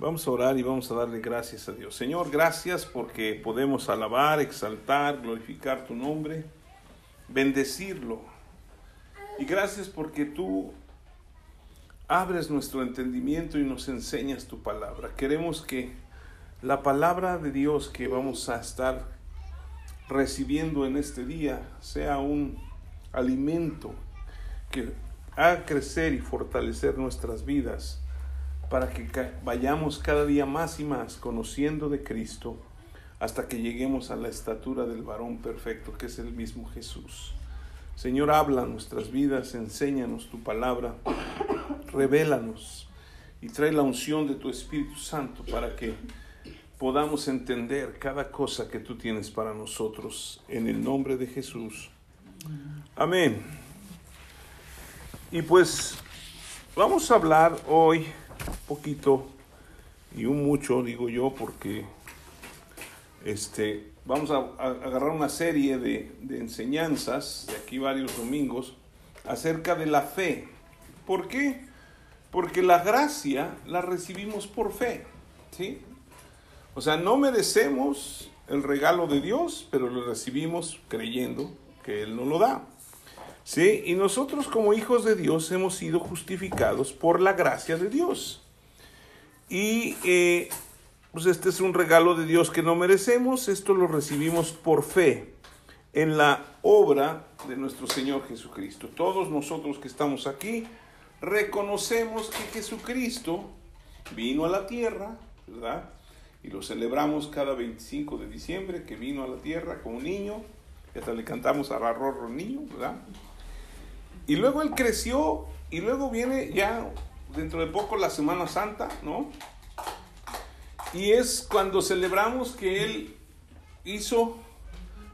Vamos a orar y vamos a darle gracias a Dios. Señor, gracias porque podemos alabar, exaltar, glorificar tu nombre, bendecirlo. Y gracias porque tú abres nuestro entendimiento y nos enseñas tu palabra. Queremos que la palabra de Dios que vamos a estar recibiendo en este día sea un alimento que haga crecer y fortalecer nuestras vidas para que vayamos cada día más y más conociendo de Cristo hasta que lleguemos a la estatura del varón perfecto que es el mismo Jesús. Señor, habla nuestras vidas, enséñanos tu palabra, revélanos y trae la unción de tu Espíritu Santo para que podamos entender cada cosa que tú tienes para nosotros en el nombre de Jesús. Amén. Y pues vamos a hablar hoy poquito y un mucho, digo yo, porque este, vamos a, agarrar una serie de, enseñanzas, de aquí varios domingos, acerca de la fe. ¿Por qué? Porque la gracia la recibimos por fe, ¿sí? O sea, no merecemos el regalo de Dios, pero lo recibimos creyendo que Él nos lo da. ¿Sí? Y nosotros como hijos de Dios hemos sido justificados por la gracia de Dios. Y eh, pues este es un regalo de Dios que no merecemos, esto lo recibimos por fe en la obra de nuestro Señor Jesucristo. Todos nosotros que estamos aquí reconocemos que Jesucristo vino a la tierra, ¿verdad? Y lo celebramos cada 25 de diciembre, que vino a la tierra como niño, y hasta le cantamos a Rorro Niño, ¿verdad? Y luego él creció y luego viene ya dentro de poco la Semana Santa, ¿no? Y es cuando celebramos que Él hizo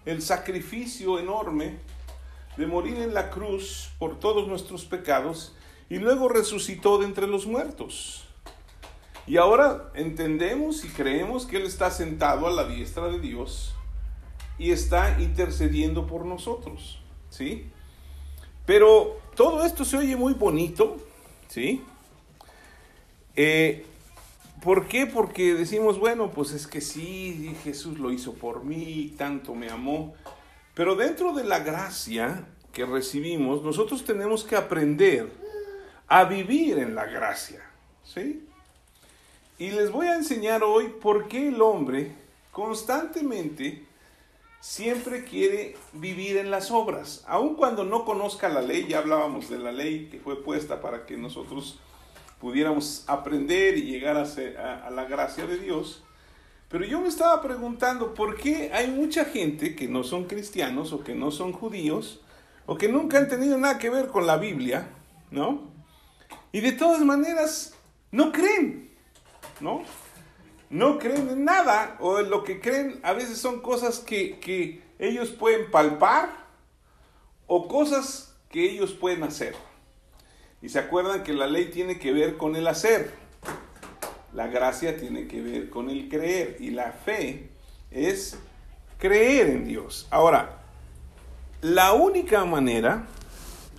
el sacrificio enorme de morir en la cruz por todos nuestros pecados y luego resucitó de entre los muertos. Y ahora entendemos y creemos que Él está sentado a la diestra de Dios y está intercediendo por nosotros, ¿sí? Pero todo esto se oye muy bonito, ¿sí? Eh, ¿Por qué? Porque decimos, bueno, pues es que sí, Jesús lo hizo por mí, tanto me amó. Pero dentro de la gracia que recibimos, nosotros tenemos que aprender a vivir en la gracia. ¿Sí? Y les voy a enseñar hoy por qué el hombre constantemente siempre quiere vivir en las obras. Aun cuando no conozca la ley, ya hablábamos de la ley que fue puesta para que nosotros pudiéramos aprender y llegar a, a, la gracia de Dios. Pero yo me estaba preguntando por qué hay mucha gente que no son cristianos o que no son judíos o que nunca han tenido nada que ver con la Biblia, ¿no? Y de todas maneras no creen, ¿no? No creen en nada o lo que creen a veces son cosas que, que ellos pueden palpar o cosas que ellos pueden hacer. Y se acuerdan que la ley tiene que ver con el hacer. La gracia tiene que ver con el creer. Y la fe es creer en Dios. Ahora, la única manera,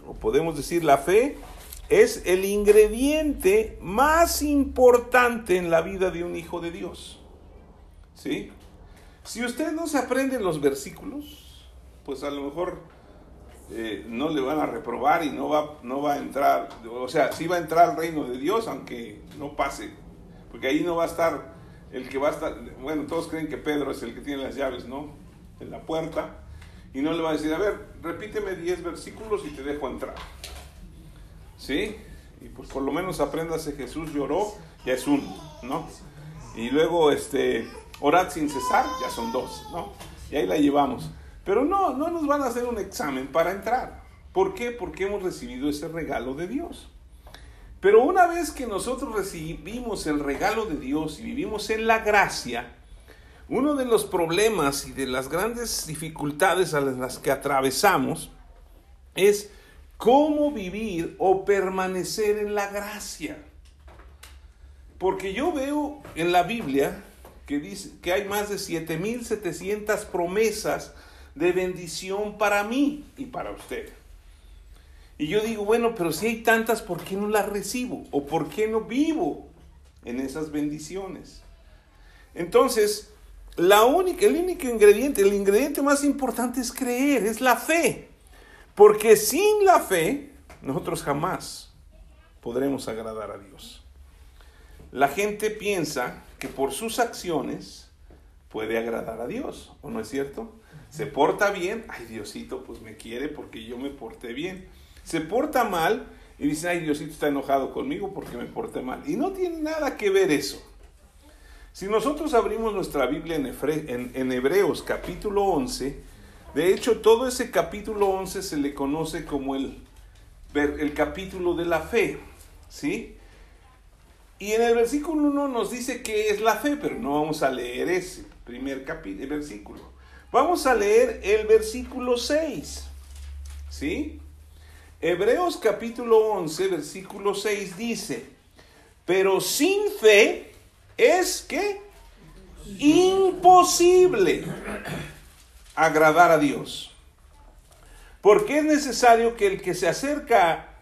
o podemos decir la fe, es el ingrediente más importante en la vida de un hijo de Dios. ¿Sí? Si usted no se aprende los versículos, pues a lo mejor eh, no le van a reprobar y no va, no va a entrar, o sea, sí va a entrar al reino de Dios, aunque no pase, porque ahí no va a estar el que va a estar, bueno, todos creen que Pedro es el que tiene las llaves, ¿no? En la puerta, y no le va a decir, a ver, repíteme 10 versículos y te dejo entrar. ¿Sí? Y pues por lo menos apréndase Jesús lloró, ya es uno, ¿no? Y luego, este, orad sin cesar, ya son dos, ¿no? Y ahí la llevamos. Pero no, no nos van a hacer un examen para entrar. ¿Por qué? Porque hemos recibido ese regalo de Dios. Pero una vez que nosotros recibimos el regalo de Dios y vivimos en la gracia, uno de los problemas y de las grandes dificultades a las que atravesamos es cómo vivir o permanecer en la gracia. Porque yo veo en la Biblia que dice que hay más de 7700 promesas de bendición para mí y para usted. Y yo digo, bueno, pero si hay tantas, ¿por qué no las recibo? ¿O por qué no vivo en esas bendiciones. Entonces, la única, el único ingrediente, el ingrediente más importante es creer, es la fe. Porque sin la fe, nosotros jamás podremos agradar a Dios. La gente piensa que por sus acciones puede agradar a Dios, ¿o no es cierto? Se porta bien, ay Diosito, pues me quiere porque yo me porté bien. Se porta mal y dice, ay Diosito está enojado conmigo porque me porté mal. Y no tiene nada que ver eso. Si nosotros abrimos nuestra Biblia en, Hebreos capítulo 11, de hecho todo ese capítulo 11 se le conoce como el, capítulo de la fe, ¿sí? Y en el versículo 1 nos dice que es la fe, pero no vamos a leer ese primer capítulo, versículo. Vamos a leer el versículo 6. ¿Sí? Hebreos capítulo 11, versículo 6 dice, pero sin fe es que imposible agradar a Dios. Porque es necesario que el que se acerca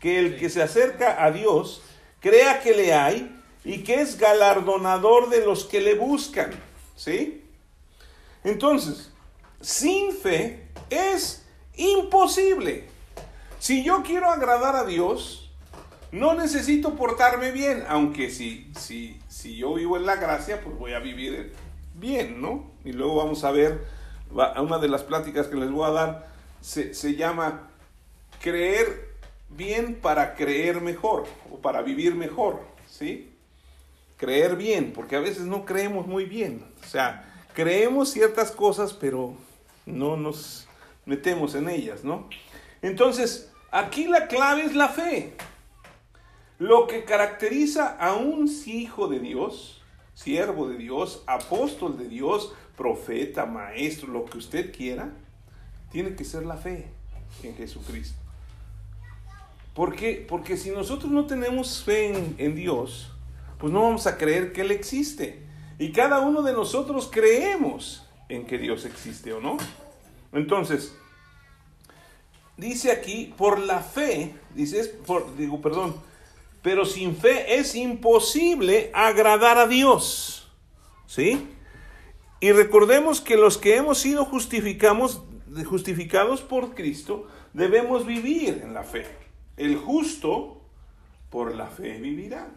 que el que se acerca a Dios crea que le hay y que es galardonador de los que le buscan. ¿Sí? Entonces, sin fe es imposible. Si yo quiero agradar a Dios, no necesito portarme bien, aunque si, si, si yo vivo en la gracia, pues voy a vivir bien, ¿no? Y luego vamos a ver, una de las pláticas que les voy a dar se, se llama creer bien para creer mejor o para vivir mejor, ¿sí? Creer bien, porque a veces no creemos muy bien. O sea, creemos ciertas cosas, pero no nos metemos en ellas, ¿no? Entonces, aquí la clave es la fe. Lo que caracteriza a un hijo de Dios, siervo de Dios, apóstol de Dios, profeta, maestro, lo que usted quiera, tiene que ser la fe en Jesucristo. ¿Por qué? Porque si nosotros no tenemos fe en, Dios, pues no vamos a creer que Él existe. Y cada uno de nosotros creemos en que Dios existe o no. Entonces, dice aquí, por la fe, dice, por, digo, perdón, pero sin fe es imposible agradar a Dios. ¿Sí? Y recordemos que los que hemos sido justificados por Cristo, debemos vivir en la fe. El justo por la fe vivirá.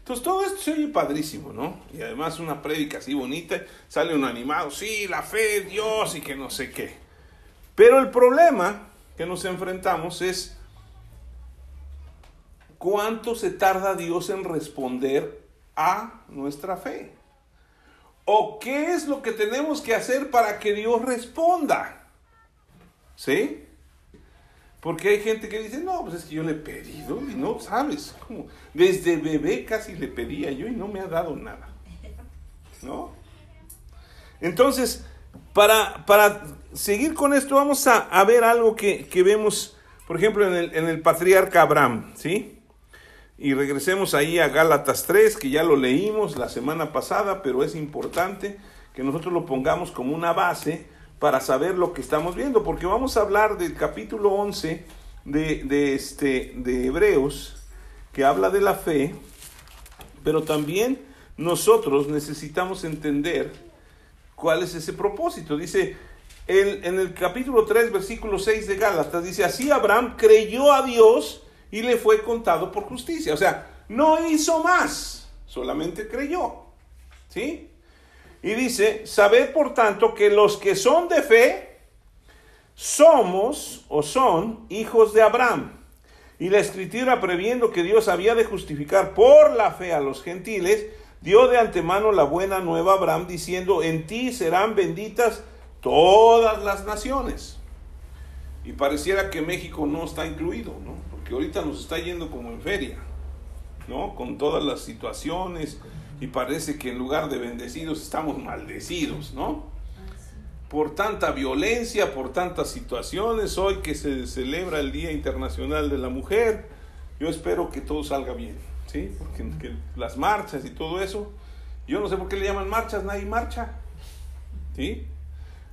Entonces todo esto se oye padrísimo, ¿no? Y además una prédica así bonita, sale un animado, sí, la fe, Dios y que no sé qué. Pero el problema que nos enfrentamos es cuánto se tarda Dios en responder a nuestra fe. ¿O qué es lo que tenemos que hacer para que Dios responda? ¿Sí? Porque hay gente que dice, no, pues es que yo le he pedido y no, sabes, como desde bebé casi le pedía yo y no me ha dado nada. ¿No? Entonces, para, para seguir con esto, vamos a, ver algo que, vemos, por ejemplo, en el, en el patriarca Abraham, ¿sí? Y regresemos ahí a Gálatas 3, que ya lo leímos la semana pasada, pero es importante que nosotros lo pongamos como una base para saber lo que estamos viendo, porque vamos a hablar del capítulo 11 de, este, de Hebreos, que habla de la fe, pero también nosotros necesitamos entender cuál es ese propósito. Dice el, en el capítulo 3, versículo 6 de Gálatas, dice, así Abraham creyó a Dios y le fue contado por justicia. O sea, no hizo más, solamente creyó. ¿Sí? Y dice, sabed por tanto que los que son de fe, somos o son hijos de Abraham. Y la escritura, previendo que Dios había de justificar por la fe a los gentiles, dio de antemano la buena nueva a Abraham, diciendo, en ti serán benditas todas las naciones. Y pareciera que México no está incluido, ¿no? Porque ahorita nos está yendo como en feria, ¿no? Con todas las situaciones, y parece que en lugar de bendecidos estamos maldecidos, ¿no? Por tanta violencia, por tantas situaciones, hoy que se celebra el Día Internacional de la Mujer, yo espero que todo salga bien, ¿sí? Porque las marchas y todo eso, yo no sé por qué le llaman marchas, nadie marcha, ¿sí?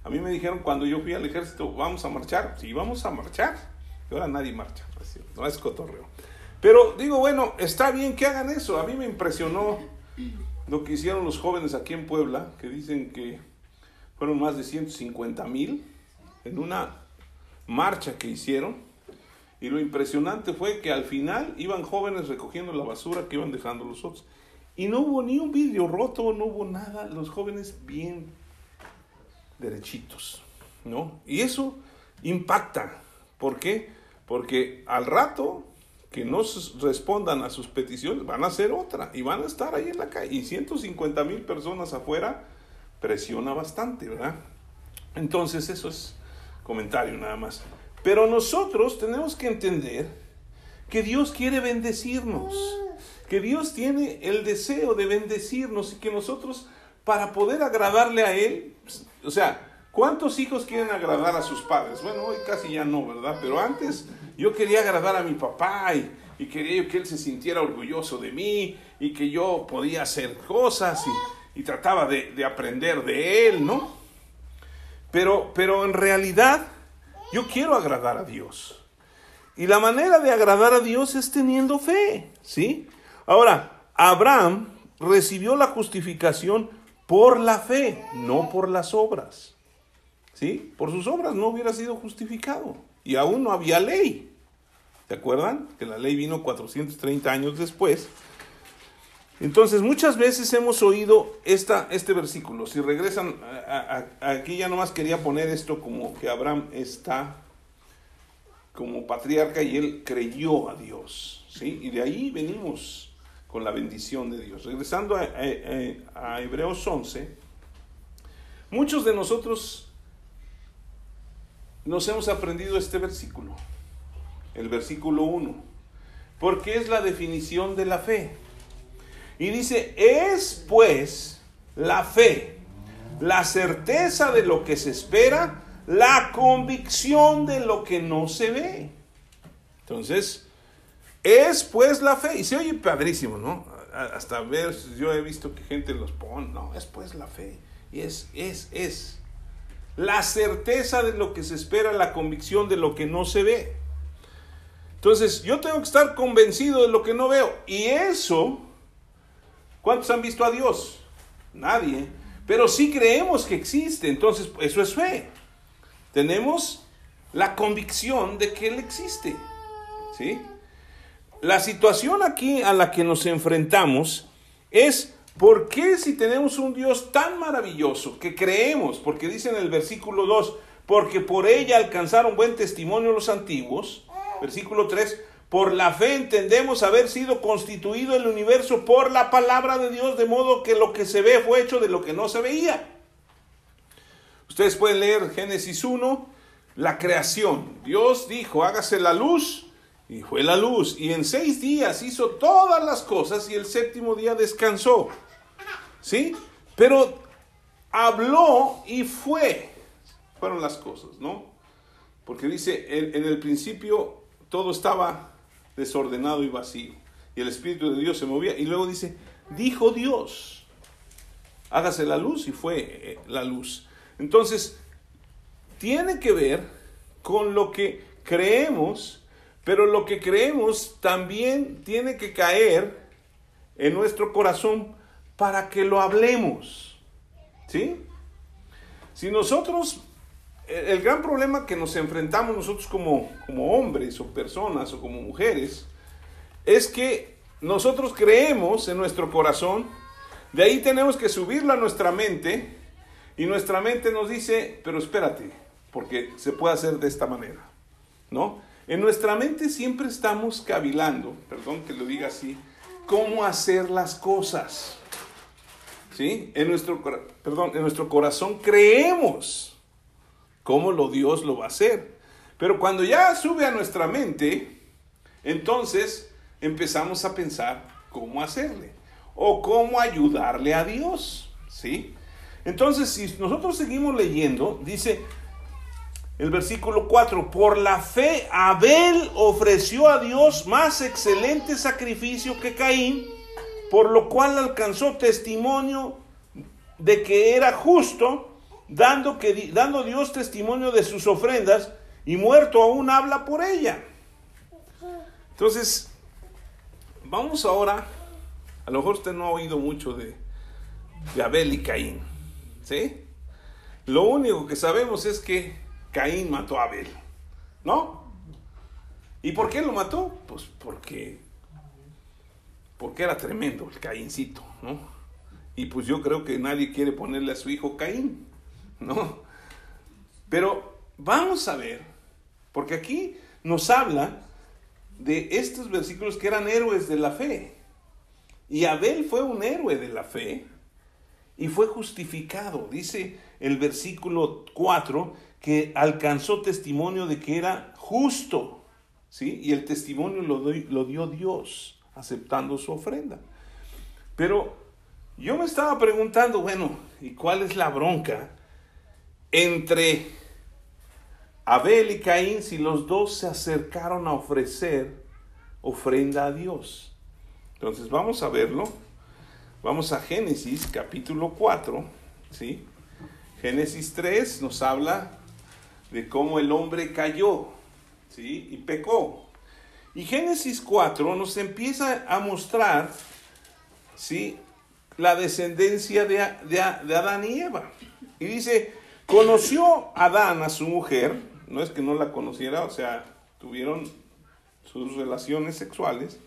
A mí me dijeron cuando yo fui al ejército, vamos a marchar, sí, vamos a marchar, y ahora nadie marcha, no es cotorreo. Pero digo, bueno, está bien que hagan eso. A mí me impresionó lo que hicieron los jóvenes aquí en Puebla, que dicen que fueron más de 150 mil en una marcha que hicieron. Y lo impresionante fue que al final iban jóvenes recogiendo la basura que iban dejando los otros. Y no hubo ni un vidrio roto, no hubo nada. Los jóvenes bien derechitos, ¿no? Y eso impacta. ¿Por qué? Porque al rato que no respondan a sus peticiones, van a hacer otra y van a estar ahí en la calle. Y 150 mil personas afuera presiona bastante, ¿verdad? Entonces, eso es comentario nada más. Pero nosotros tenemos que entender que Dios quiere bendecirnos, que Dios tiene el deseo de bendecirnos y que nosotros, para poder agradarle a Él, o sea, ¿cuántos hijos quieren agradar a sus padres? Bueno, hoy casi ya no, ¿verdad? Pero antes yo quería agradar a mi papá y, quería que él se sintiera orgulloso de mí y que yo podía hacer cosas y, trataba de, de, aprender de él, ¿no? Pero, pero en realidad yo quiero agradar a Dios. Y la manera de agradar a Dios es teniendo fe, ¿sí? Ahora, Abraham recibió la justificación por la fe, no por las obras. ¿Sí? Por sus obras no hubiera sido justificado y aún no había ley. ¿Se acuerdan? Que la ley vino 430 años después. Entonces, muchas veces hemos oído esta, este versículo. Si regresan, aquí ya nomás quería poner esto como que Abraham está como patriarca y él creyó a Dios. ¿sí? Y de ahí venimos con la bendición de Dios. Regresando a, a Hebreos 11, muchos de nosotros nos hemos aprendido este versículo, el versículo 1, porque es la definición de la fe. Y dice, es pues la fe, la certeza de lo que se espera, la convicción de lo que no se ve. Entonces, es pues la fe. Y se oye padrísimo, ¿no? Hasta ver, yo he visto que gente los pone, no, es pues la fe. Y es, es, es la certeza de lo que se espera, la convicción de lo que no se ve. Entonces, yo tengo que estar convencido de lo que no veo. Y eso, ¿cuántos han visto a Dios? Nadie. Pero sí creemos que existe. Entonces, eso es fe. Tenemos la convicción de que Él existe. ¿Sí? La situación aquí a la que nos enfrentamos es ¿Por qué si tenemos un Dios tan maravilloso que creemos, porque dice en el versículo 2, porque por ella alcanzaron buen testimonio los antiguos, versículo 3, por la fe entendemos haber sido constituido el universo por la palabra de Dios, de modo que lo que se ve fue hecho de lo que no se veía. Ustedes pueden leer Génesis 1, la creación. Dios dijo, hágase la luz, y fue la luz. Y en seis días hizo todas las cosas y el séptimo día descansó. ¿Sí? Pero habló y fue. Fueron las cosas, ¿no? Porque dice, en, el principio todo estaba desordenado y vacío. Y el Espíritu de Dios se movía. Y luego dice, dijo Dios, hágase la luz y fue eh, la luz. Entonces, tiene que ver con lo que creemos, pero lo que creemos también tiene que caer en nuestro corazón para que lo hablemos. ¿Sí? Si nosotros, el gran problema que nos enfrentamos nosotros como, como hombres o personas o como mujeres, es que nosotros creemos en nuestro corazón, de ahí tenemos que subirlo a nuestra mente y nuestra mente nos dice, pero espérate, porque se puede hacer de esta manera, ¿no? En nuestra mente siempre estamos cavilando, perdón que lo diga así, cómo hacer las cosas. En nuestro corazón creemos cómo lo Dios lo va a hacer. Pero cuando ya sube a nuestra mente, entonces empezamos a pensar cómo hacerle o cómo ayudarle a Dios, ¿sí? Entonces, si nosotros seguimos leyendo, dice el versículo 4, por la fe Abel ofreció a Dios más excelente sacrificio que Caín, por lo cual alcanzó testimonio de que era justo, dando, que, dando Dios testimonio de sus ofrendas, y muerto aún habla por ella. Entonces, vamos ahora, a lo mejor usted no ha oído mucho de, de Abel y Caín, ¿sí? Lo único que sabemos es que Caín mató a Abel, ¿no? ¿Y por qué lo mató? Pues porque, porque era tremendo el Caíncito, ¿no? Y pues yo creo que nadie quiere ponerle a su hijo Caín, ¿no? Pero vamos a ver, porque aquí nos habla de estos versículos que eran héroes de la fe. Y Abel fue un héroe de la fe y fue justificado. Dice el versículo 4 que alcanzó testimonio de que era justo. ¿sí? Y el testimonio lo, lo dio Dios aceptando su ofrenda. Pero yo me estaba preguntando, bueno, ¿y cuál es la bronca entre Abel y Caín si los dos se acercaron a ofrecer ofrenda a Dios. Entonces vamos a verlo. Vamos a Génesis capítulo 4, ¿sí? Génesis 3 nos habla de cómo el hombre cayó, ¿sí? Y pecó. Y Génesis 4 nos empieza a mostrar, ¿sí? La descendencia de, de Adán y Eva. Y dice, conoció Adán a su mujer, no es que no la conociera, o sea, tuvieron sus relaciones sexuales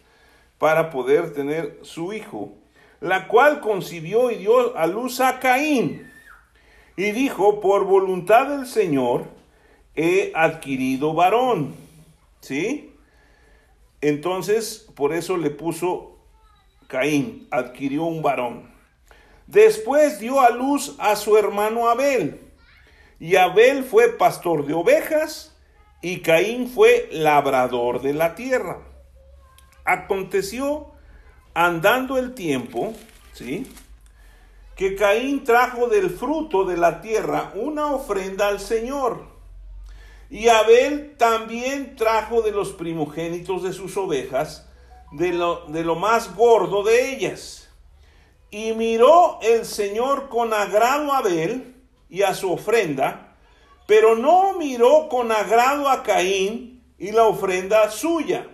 para poder tener su hijo, la cual concibió y dio a luz a Caín. Y dijo, por voluntad del Señor he adquirido varón. ¿Sí? Entonces, por eso le puso Caín, adquirió un varón. Después dio a luz a su hermano Abel. Y Abel fue pastor de ovejas y Caín fue labrador de la tierra. Aconteció, andando el tiempo, ¿sí? que Caín trajo del fruto de la tierra una ofrenda al Señor. Y Abel también trajo de los primogénitos de sus ovejas, de lo, de lo más gordo de ellas. Y miró el Señor con agrado a Abel y a su ofrenda, pero no miró con agrado a Caín y la ofrenda suya.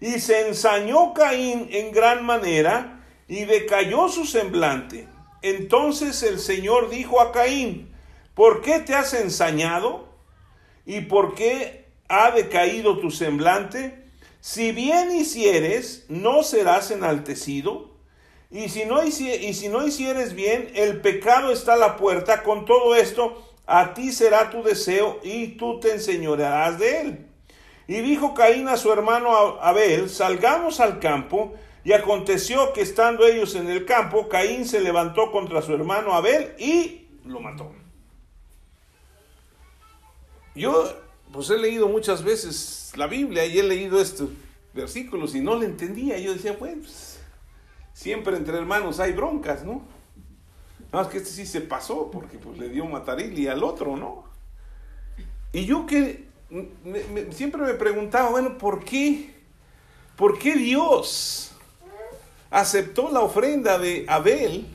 Y se ensañó Caín en gran manera y decayó su semblante. Entonces el Señor dijo a Caín, ¿por qué te has ensañado? ¿Y por qué ha decaído tu semblante? Si bien hicieres, no serás enaltecido. Y si, no, y si no hicieres bien, el pecado está a la puerta. Con todo esto, a ti será tu deseo y tú te enseñorearás de él. Y dijo Caín a su hermano Abel, salgamos al campo. Y aconteció que estando ellos en el campo, Caín se levantó contra su hermano Abel y lo mató. Yo pues he leído muchas veces la Biblia y he leído estos versículos y no le entendía. Yo decía, pues siempre entre hermanos hay broncas, ¿no? Nada más que este sí se pasó porque pues le dio matarili al otro, ¿no? Y yo que siempre me preguntaba, bueno, ¿por qué? ¿Por qué Dios aceptó la ofrenda de Abel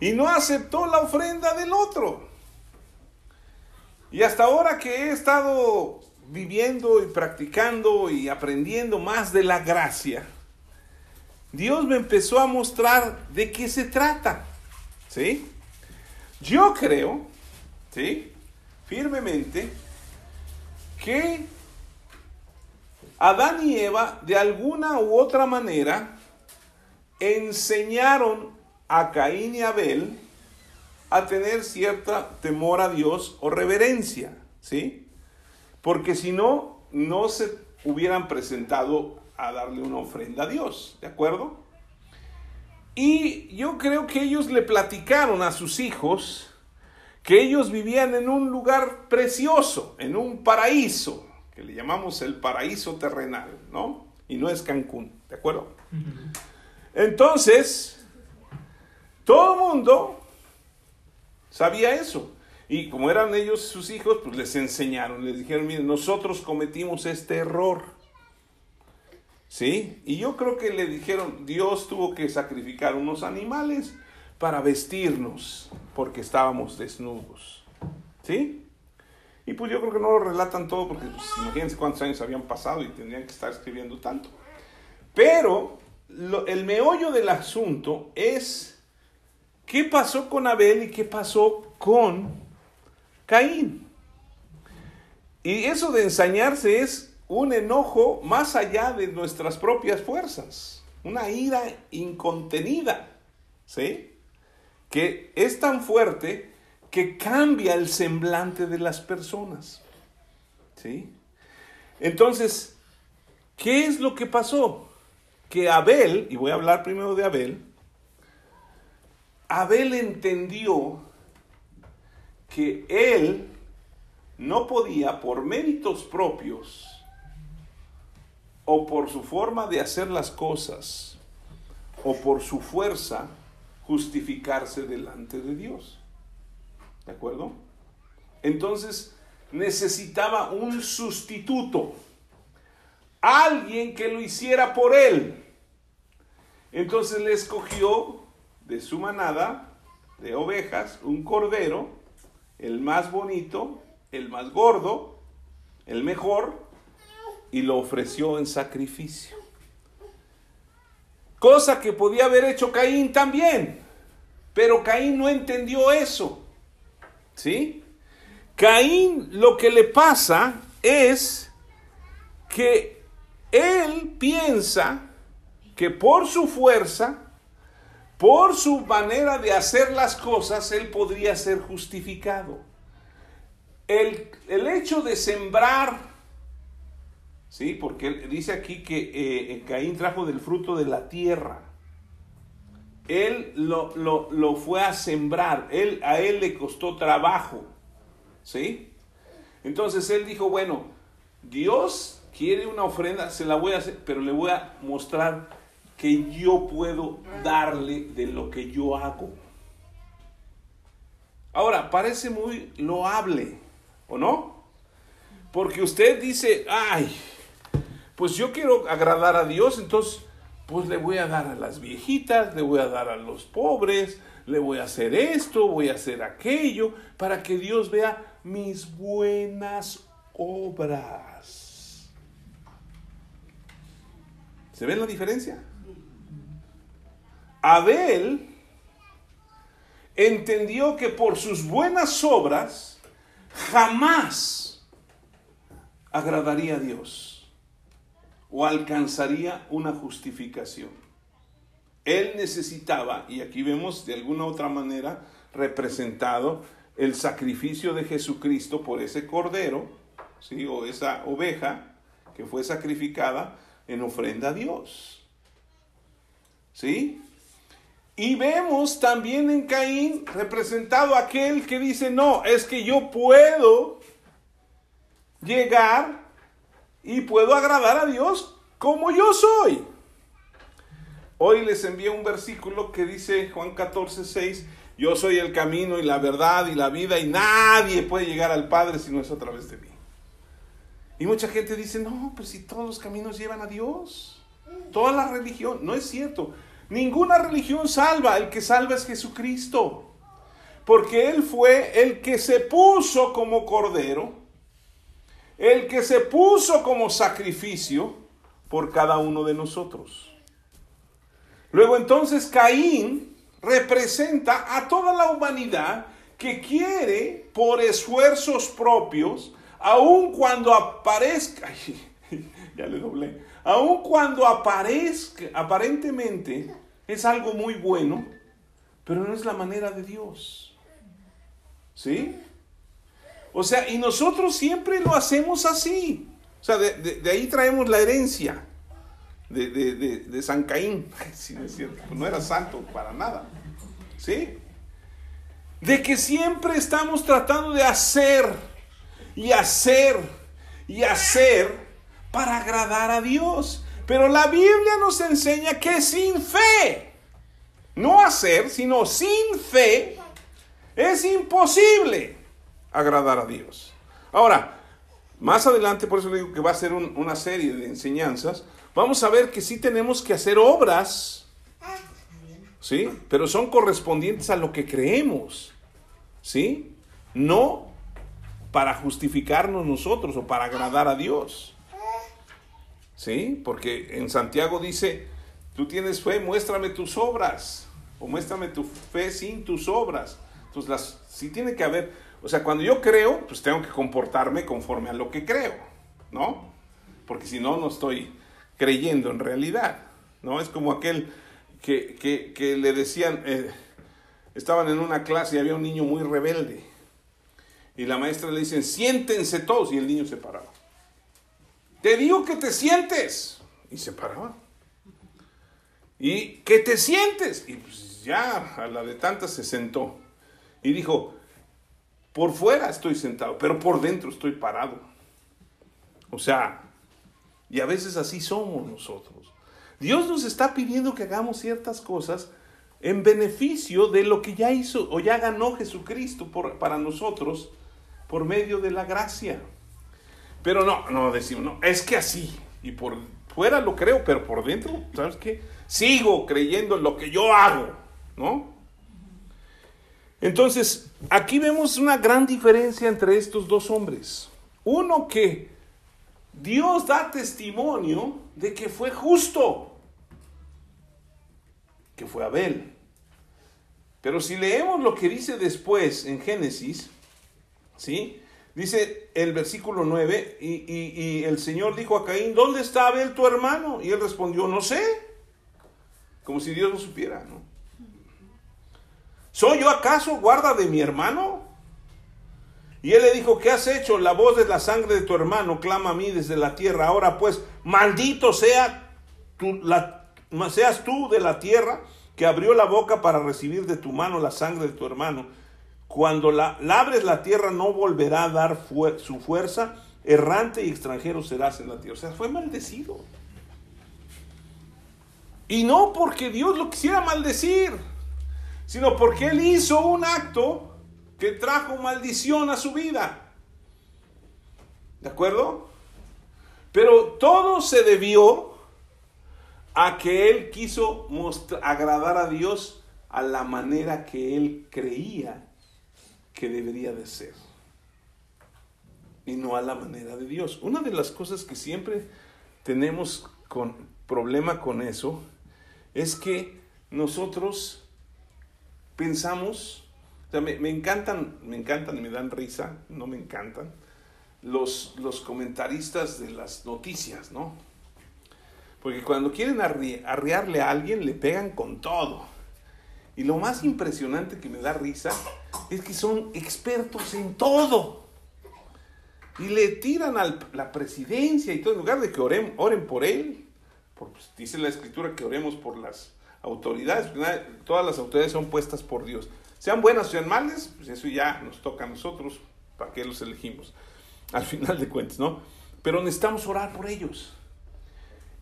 y no aceptó la ofrenda del otro? Y hasta ahora que he estado viviendo y practicando y aprendiendo más de la gracia, Dios me empezó a mostrar de qué se trata. ¿Sí? Yo creo, ¿sí? Firmemente, que Adán y Eva, de alguna u otra manera, enseñaron a Caín y Abel a tener cierta temor a Dios o reverencia, ¿sí? Porque si no, no se hubieran presentado a darle una ofrenda a Dios, ¿de acuerdo? Y yo creo que ellos le platicaron a sus hijos que ellos vivían en un lugar precioso, en un paraíso, que le llamamos el paraíso terrenal, ¿no? Y no es Cancún, ¿de acuerdo? Entonces, todo el mundo sabía eso. Y como eran ellos sus hijos, pues les enseñaron, les dijeron, miren, nosotros cometimos este error. ¿Sí? Y yo creo que le dijeron, Dios tuvo que sacrificar unos animales para vestirnos, porque estábamos desnudos. ¿Sí? Y pues yo creo que no lo relatan todo, porque pues, imagínense cuántos años habían pasado y tendrían que estar escribiendo tanto. Pero el meollo del asunto es qué pasó con Abel y qué pasó con Caín. Y eso de ensañarse es un enojo más allá de nuestras propias fuerzas, una ira incontenida, ¿sí? Que es tan fuerte que cambia el semblante de las personas, ¿sí? Entonces, ¿qué es lo que pasó? Que Abel, y voy a hablar primero de Abel, Abel entendió que él no podía por méritos propios o por su forma de hacer las cosas o por su fuerza justificarse delante de Dios. ¿De acuerdo? Entonces necesitaba un sustituto, alguien que lo hiciera por él. Entonces le escogió de su manada de ovejas un cordero, el más bonito, el más gordo, el mejor, y lo ofreció en sacrificio. Cosa que podía haber hecho Caín también, pero Caín no entendió eso. ¿Sí? Caín lo que le pasa es que él piensa que por su fuerza, por su manera de hacer las cosas, él podría ser justificado. El, el hecho de sembrar ¿sí? Porque dice aquí que eh, Caín trajo del fruto de la tierra. Él lo, fue a sembrar, él, a él le costó trabajo, ¿sí? Entonces él dijo, bueno, Dios quiere una ofrenda, se la voy a hacer, pero le voy a mostrar que yo puedo darle de lo que yo hago. Ahora, parece muy loable, ¿o no? Porque usted dice, ay, pues yo quiero agradar a Dios, entonces pues le voy a dar a las viejitas, le voy a dar a los pobres, le voy a hacer esto, voy a hacer aquello, para que Dios vea mis buenas obras. ¿Se ven la diferencia? Abel entendió que por sus buenas obras jamás agradaría a Dios o alcanzaría una justificación. Él necesitaba, y aquí vemos de alguna otra manera representado el sacrificio de Jesucristo por ese cordero, ¿sí? o esa oveja que fue sacrificada en ofrenda a Dios. ¿Sí? Y vemos también en Caín representado aquel que dice, no, es que yo puedo llegar y puedo agradar a Dios como yo soy. Hoy les envié un versículo que dice Juan 14, 6, yo soy el camino y la verdad y la vida y nadie puede llegar al Padre si no es a través de mí. Y mucha gente dice, no, pero si todos los caminos llevan a Dios, toda la religión, no es cierto. Ninguna religión salva, el que salva es Jesucristo. Porque Él fue el que se puso como cordero el que se puso como sacrificio por cada uno de nosotros. Luego entonces Caín representa a toda la humanidad que quiere por esfuerzos propios, aun cuando aparezca, ya le doblé, aun cuando aparezca, aparentemente es algo muy bueno, pero no es la manera de Dios. ¿Sí? O sea, y nosotros siempre lo hacemos así. O sea, de, ahí traemos la herencia de, San Caín. no es cierto, no era santo para nada. ¿Sí? De que siempre estamos tratando de hacer y hacer y hacer para agradar a Dios. Pero la Biblia nos enseña que sin fe, no hacer, sino sin fe, es imposible agradar a Dios. Ahora, más adelante, por eso digo que va a ser una serie de enseñanzas, vamos a ver que sí tenemos que hacer obras, ¿sí? Pero son correspondientes a lo que creemos, ¿sí? No para justificarnos nosotros o para agradar a Dios. ¿Sí? Porque en Santiago dice, Tú tienes fe, muéstrame tus obras. O muéstrame tu fe sin tus obras. Entonces, las, si tiene que haber, o sea, cuando yo creo, pues tengo que comportarme conforme a lo que creo, ¿no? Porque si no, no estoy creyendo en realidad, ¿no? Es como aquel que, que, le decían, eh, estaban en una clase y había un niño muy rebelde. Y la maestra le dice, siéntense todos. Y el niño se paraba. Te digo que te sientes. Y se paraba. Y que te sientes. Y pues ya a la de tantas se sentó. Y dijo, por fuera estoy sentado, pero por dentro estoy parado. O sea, y a veces así somos nosotros. Dios nos está pidiendo que hagamos ciertas cosas en beneficio de lo que ya hizo o ya ganó Jesucristo por, para nosotros por medio de la gracia. Pero no, no decimos, no, es que así. Y por fuera lo creo, pero por dentro, ¿sabes qué? Sigo creyendo en lo que yo hago, ¿no? Entonces, aquí vemos una gran diferencia entre estos dos hombres. Uno que Dios da testimonio de que fue justo, que fue Abel. Pero si leemos lo que dice después en Génesis, ¿sí? Dice el versículo 9, y, el Señor dijo a Caín, ¿dónde está Abel tu hermano? Y él respondió, no sé, como si Dios no supiera. ¿Soy yo acaso guarda de mi hermano? Y él le dijo, ¿qué has hecho? La voz de la sangre de tu hermano clama a mí desde la tierra. Ahora pues, maldito sea tu, la, seas tú de la tierra que abrió la boca para recibir de tu mano la sangre de tu hermano cuando la, labres la tierra no volverá a dar su fuerza, errante y extranjero serás en la tierra. O sea, fue maldecido. Y no porque Dios lo quisiera maldecir, sino porque Él hizo un acto que trajo maldición a su vida. ¿De acuerdo? Pero todo se debió a que Él quiso agradar a Dios a la manera que Él creía que debería de ser y no a la manera de Dios. Una de las cosas que siempre tenemos con problema con eso es que nosotros pensamos, me, encantan, me encantan y me dan risa, no me encantan, los, los comentaristas de las noticias, ¿no? Porque cuando quieren arriarle a alguien, le pegan con todo. Y lo más impresionante que me da risa es que son expertos en todo. Y le tiran a la presidencia y todo, en lugar de que oren, oren por él. Pues, dice la escritura que oremos por las autoridades. Todas las autoridades son puestas por Dios. Sean buenas o sean malas, pues eso ya nos toca a nosotros. ¿Para qué los elegimos? Al final de cuentas, ¿no? Pero necesitamos orar por ellos.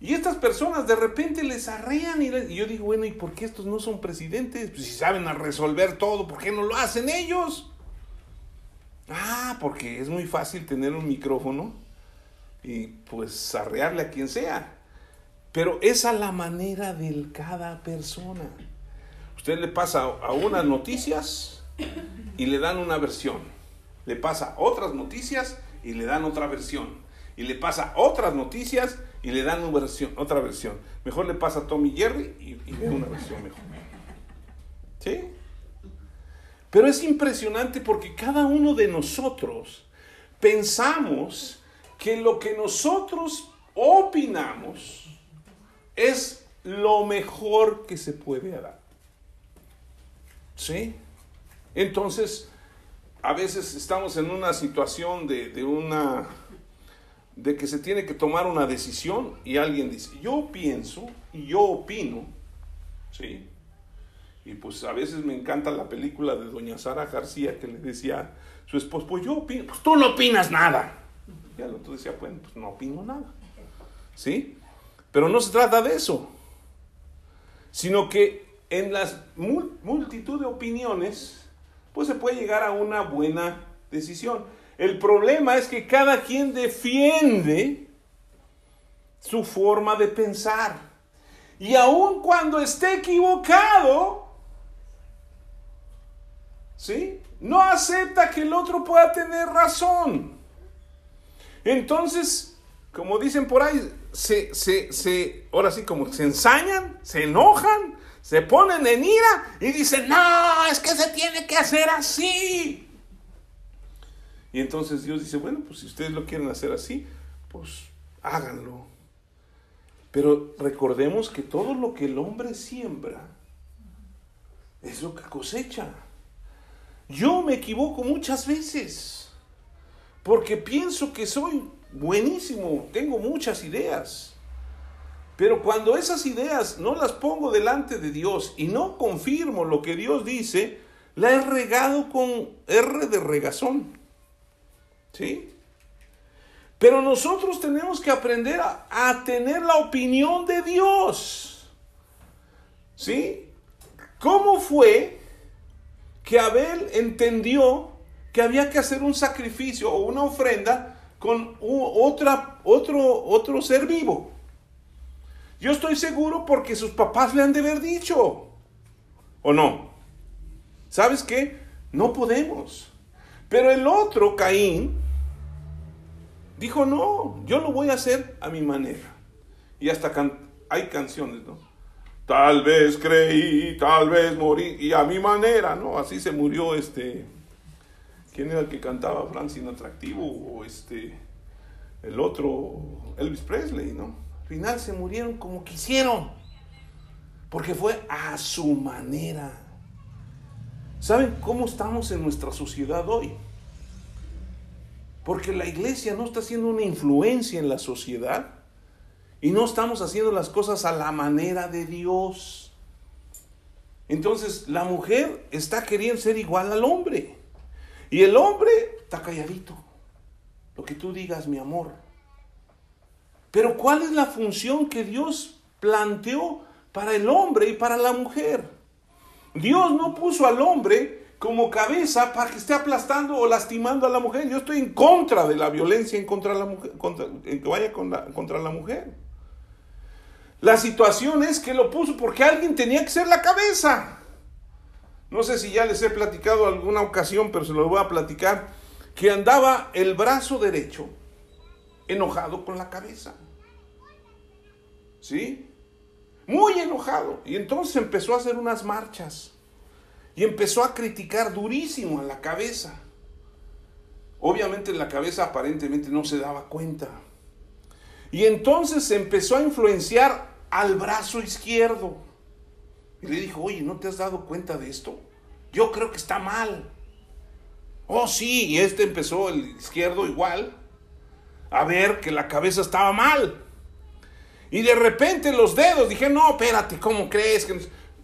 Y estas personas de repente les arrean y, yo digo, bueno, ¿y por qué estos no son presidentes? Pues si saben a resolver todo, ¿por qué no lo hacen ellos? Ah, porque es muy fácil tener un micrófono y pues arrearle a quien sea. Pero es a la manera de cada persona. Usted le pasa a unas noticias y le dan una versión. Le pasa otras noticias y le dan otra versión. Y le pasa otras noticias y le dan una versión, otra versión. Mejor le pasa a Tommy Jerry y, y una versión mejor. ¿Sí? Pero es impresionante porque cada uno de nosotros pensamos que lo que nosotros opinamos es lo mejor que se puede dar. ¿Sí? Entonces, a veces estamos en una situación de, de una de que se tiene que tomar una decisión y alguien dice, yo pienso y yo opino, ¿sí? Y pues a veces me encanta la película de doña Sara García que le decía a su esposo, pues yo opino, pues tú no opinas nada. Y el otro decía, bueno, pues no opino nada, ¿sí? Pero no se trata de eso, sino que en las multitud de opiniones, pues se puede llegar a una buena decisión. El problema es que cada quien defiende su forma de pensar. Y aun cuando esté equivocado, ¿sí? No acepta que el otro pueda tener razón. Entonces, como dicen por ahí, se, se, se, ahora sí, como se ensañan, se enojan, se ponen en ira y dicen, no, es que se tiene que hacer así. Y entonces Dios dice, bueno, pues si ustedes lo quieren hacer así, pues háganlo. Pero recordemos que todo lo que el hombre siembra es lo que cosecha. Yo me equivoco muchas veces porque pienso que soy buenísimo, tengo muchas ideas. Pero cuando esas ideas no las pongo delante de Dios y no confirmo lo que Dios dice, la he regado con R de regazón. ¿Sí? Pero nosotros tenemos que aprender a, tener la opinión de Dios. ¿Sí? ¿Cómo fue que Abel entendió que había que hacer un sacrificio o una ofrenda con otra, otro, otro ser vivo? Yo estoy seguro porque sus papás le han de haber dicho. ¿O no? ¿Sabes qué? No podemos. Pero el otro, Caín, Dijo, no, yo lo voy a hacer a mi manera. Y hasta hay canciones, ¿no? Tal vez creí, tal vez morí, y a mi manera, ¿no? Así se murió este. ¿Quién era el que cantaba Francine Atractivo? O este. El otro, Elvis Presley, ¿no? Al final se murieron como quisieron. Porque fue a su manera. ¿Saben cómo estamos en nuestra sociedad hoy? Porque la iglesia no está haciendo una influencia en la sociedad y no estamos haciendo las cosas a la manera de Dios. Entonces la mujer está queriendo ser igual al hombre y el hombre está calladito. Lo que tú digas, mi amor. Pero ¿cuál es la función que Dios planteó para el hombre y para la mujer? Dios no puso al hombre como cabeza para que esté aplastando o lastimando a la mujer. Yo estoy en contra de la violencia en contra la mujer, que vaya contra la mujer. La situación es que lo puso porque alguien tenía que ser la cabeza. No sé si ya les he platicado alguna ocasión, pero se lo voy a platicar, que andaba el brazo derecho enojado con la cabeza. ¿Sí? Muy enojado. Y entonces empezó a hacer unas marchas y empezó a criticar durísimo a la cabeza. Obviamente la cabeza aparentemente no se daba cuenta. Y entonces empezó a influenciar al brazo izquierdo. Y le dijo, oye, ¿no te has dado cuenta de esto? Yo creo que está mal. Oh, sí, y este empezó el izquierdo igual a ver que la cabeza estaba mal. Y de repente los dedos, dije, no, espérate, ¿cómo crees?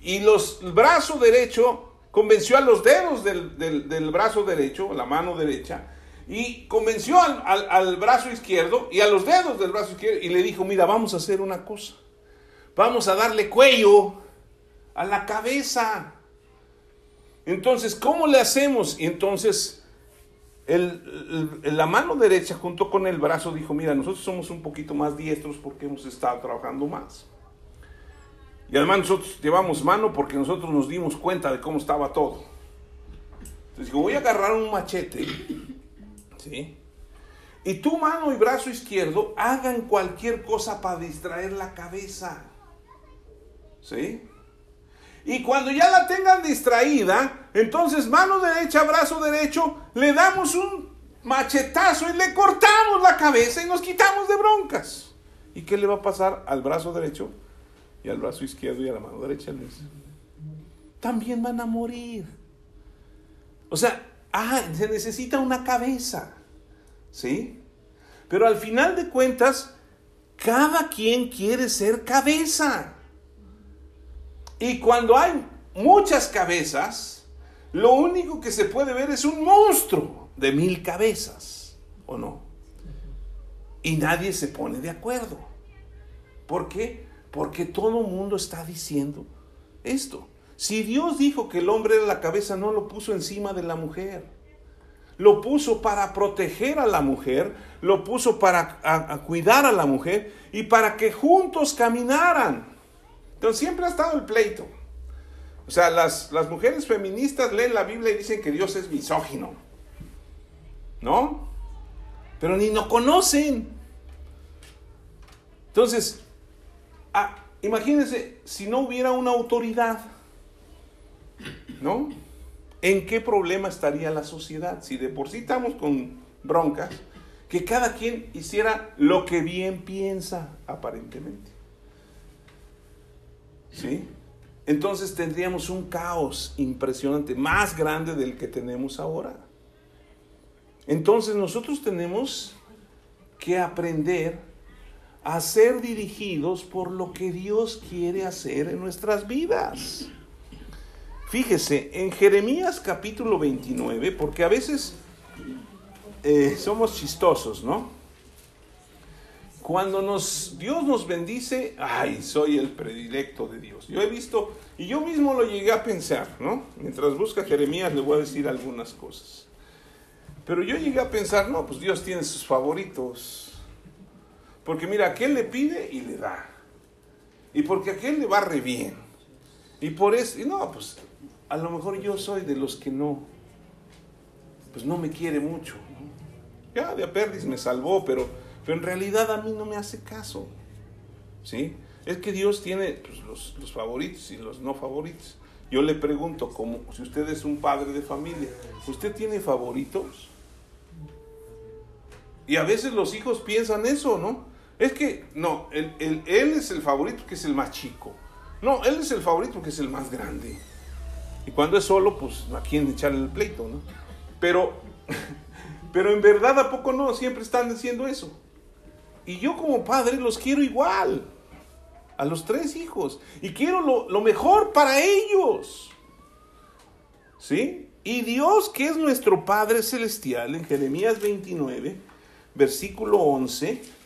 Y los, el brazo derecho convenció a los dedos del, brazo derecho, la mano derecha, y convenció al, brazo izquierdo y a los dedos del brazo izquierdo y le dijo, mira, vamos a hacer una cosa. Vamos a darle cuello a la cabeza. Entonces, ¿cómo le hacemos? Y entonces la mano derecha junto con el brazo dijo, mira, nosotros somos un poquito más diestros porque hemos estado trabajando más. Y además nosotros llevamos mano porque nosotros nos dimos cuenta de cómo estaba todo. Entonces digo, voy a agarrar un machete, ¿sí? Y tu mano y brazo izquierdo hagan cualquier cosa para distraer la cabeza. ¿Sí? Y cuando ya la tengan distraída, entonces mano derecha, brazo derecho, le damos un machetazo y le cortamos la cabeza y nos quitamos de broncas. ¿Y qué le va a pasar al brazo derecho? Al brazo izquierdo y a la mano derecha, también van a morir. O sea, ah, se necesita una cabeza, ¿sí? Pero al final de cuentas, cada quien quiere ser cabeza. Y cuando hay muchas cabezas, lo único que se puede ver es un monstruo de mil cabezas, ¿o no? Y nadie se pone de acuerdo. ¿Por qué? Porque todo mundo está diciendo esto. Si Dios dijo que el hombre era la cabeza, no lo puso encima de la mujer. Lo puso para proteger a la mujer, lo puso para cuidar a la mujer y para que juntos caminaran. Entonces siempre ha estado el pleito. O sea, las, las mujeres feministas leen la Biblia y dicen que Dios es misógino. ¿No? Pero ni lo conocen. Entonces, ah, imagínense, si no hubiera una autoridad, ¿no? ¿En qué problema estaría la sociedad? Si de por sí estamos con broncas, que cada quien hiciera lo que bien piensa, aparentemente. ¿Sí? Entonces tendríamos un caos impresionante, más grande del que tenemos ahora. Entonces nosotros tenemos que aprender a ser dirigidos por lo que Dios quiere hacer en nuestras vidas. Fíjese, en Jeremías capítulo 29, porque a veces eh, somos chistosos, ¿no? Cuando nos, Dios nos bendice, ay, soy el predilecto de Dios. Yo he visto, y yo mismo lo llegué a pensar, ¿no? Mientras busca Jeremías le voy a decir algunas cosas. Pero yo llegué a pensar, no, pues Dios tiene sus favoritos. Porque mira, aquel le pide y le da. Y porque aquel le va re bien. Y por eso, y no, pues a lo mejor yo soy de los que no, pues no me quiere mucho. Ya de aperdis me salvó, pero, pero en realidad a mí no me hace caso. ¿Sí? Es que Dios tiene pues, los, los favoritos y los no favoritos. Yo le pregunto, como si usted es un padre de familia, ¿usted tiene favoritos? Y a veces los hijos piensan eso, ¿no? Es que, no, él, es el favorito que es el más chico. No, él es el favorito que es el más grande. Y cuando es solo, pues a quién echarle el pleito, ¿no? Pero, pero en verdad, ¿a poco no? Siempre están diciendo eso. Y yo como padre los quiero igual. A los tres hijos. Y quiero lo, lo mejor para ellos. ¿Sí? Y Dios, que es nuestro Padre Celestial, en Jeremías 29, versículo 11.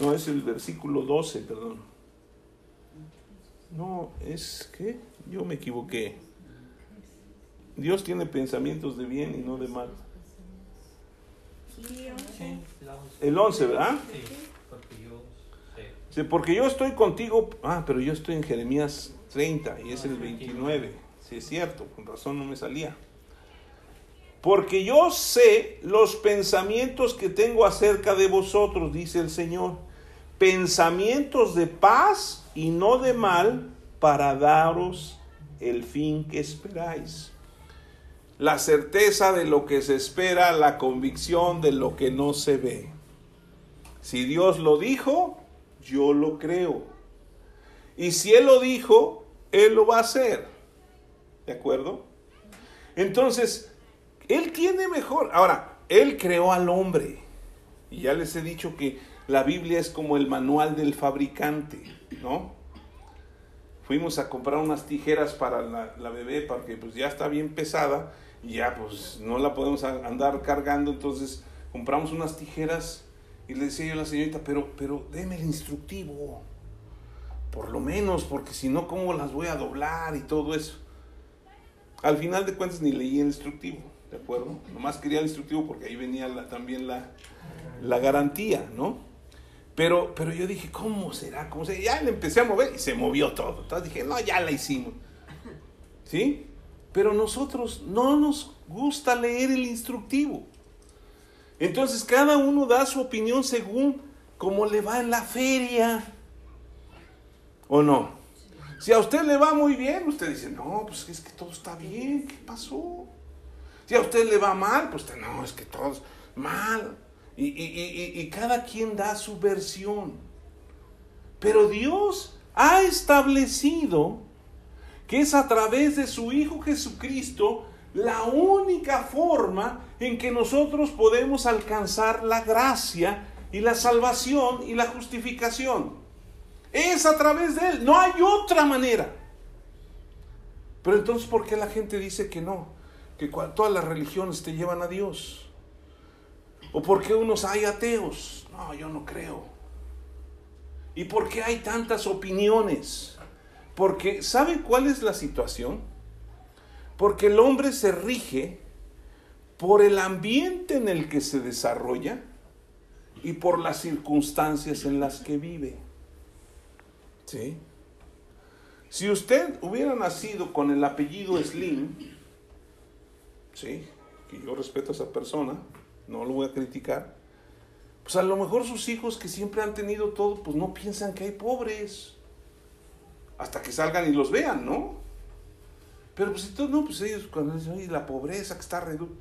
No, es el versículo 12, perdón. No, es que yo me equivoqué. Dios tiene pensamientos de bien y no de mal. El 11, ¿verdad? Sí, porque yo estoy contigo. Ah, pero yo estoy en Jeremías 30 y es el 29. Sí, es cierto, con razón no me salía. Porque yo sé los pensamientos que tengo acerca de vosotros, dice el Señor. Pensamientos de paz y no de mal para daros el fin que esperáis. La certeza de lo que se espera, la convicción de lo que no se ve. Si Dios lo dijo, yo lo creo. Y si Él lo dijo, él lo va a hacer. ¿De acuerdo? Entonces, Él tiene mejor. Ahora, Él creó al hombre. Y ya les he dicho que la Biblia es como el manual del fabricante, ¿no? Fuimos a comprar unas tijeras para la, bebé porque pues ya está bien pesada y ya pues no la podemos andar cargando. Entonces compramos unas tijeras y le decía yo a la señorita, pero, pero déme el instructivo por lo menos, porque si no, ¿cómo las voy a doblar y todo eso? Al final de cuentas ni leí el instructivo, ¿de acuerdo? Nomás quería el instructivo porque ahí venía también la, la, garantía, ¿no? Pero, pero yo dije, ¿cómo será? ¿Cómo será? Ya le empecé a mover y se movió todo. Entonces dije, no, ya la hicimos. ¿Sí? Pero nosotros no nos gusta leer el instructivo. Entonces cada uno da su opinión según cómo le va en la feria. ¿O no? Si a usted le va muy bien, usted dice, no, pues es que todo está bien, ¿qué pasó? Si a usted le va mal, pues no, es que todo es mal. Y, y cada quien da su versión. Pero Dios ha establecido que es a través de su Hijo Jesucristo la única forma en que nosotros podemos alcanzar la gracia y la salvación y la justificación. Es a través de Él. No hay otra manera. Pero entonces, ¿por qué la gente dice que no? Que todas las religiones te llevan a Dios. ¿O por qué unos hay ateos? No, yo no creo. ¿Y por qué hay tantas opiniones? Porque, ¿sabe cuál es la situación? Porque el hombre se rige por el ambiente en el que se desarrolla y por las circunstancias en las que vive. ¿Sí? Si usted hubiera nacido con el apellido Slim, ¿sí? Que yo respeto a esa persona, no lo voy a criticar. Pues a lo mejor sus hijos que siempre han tenido todo, pues no piensan que hay pobres. Hasta que salgan y los vean, ¿no? Pero pues entonces, no, pues ellos cuando dicen, la pobreza que está reducida,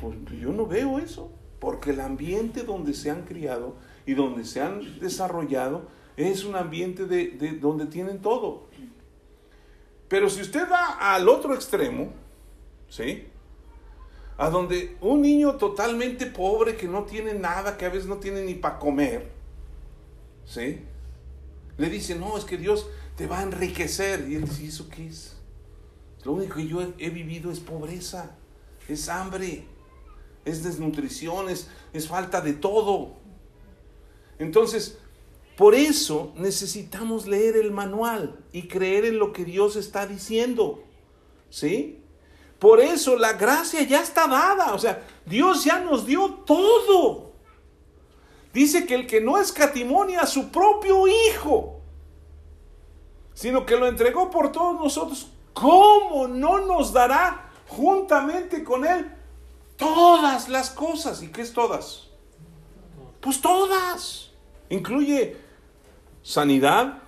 pues yo no veo eso. Porque el ambiente donde se han criado y donde se han desarrollado es un ambiente de, de donde tienen todo. Pero si usted va al otro extremo, ¿sí? A donde un niño totalmente pobre que no tiene nada, que a veces no tiene ni para comer, ¿sí? Le dice, no, es que Dios te va a enriquecer. Y él dice, ¿eso qué es? Lo único que yo he, vivido es pobreza, es hambre, es desnutrición, es, es falta de todo. Entonces, por eso necesitamos leer el manual y creer en lo que Dios está diciendo. ¿Sí? Por eso la gracia ya está dada. O sea, Dios ya nos dio todo. Dice que el que no escatimonia a su propio Hijo, sino que lo entregó por todos nosotros, ¿cómo no nos dará juntamente con Él todas las cosas? ¿Y qué es todas? Pues todas. Incluye sanidad,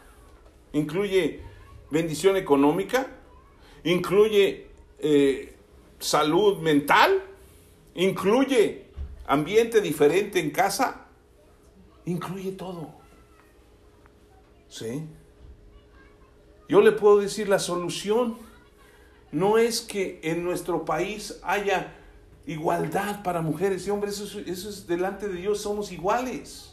incluye bendición económica, incluye eh, salud mental, incluye ambiente diferente en casa, incluye todo. ¿Sí? Yo le puedo decir la solución no es que en nuestro país haya igualdad para mujeres y hombres, eso, es delante de Dios, somos iguales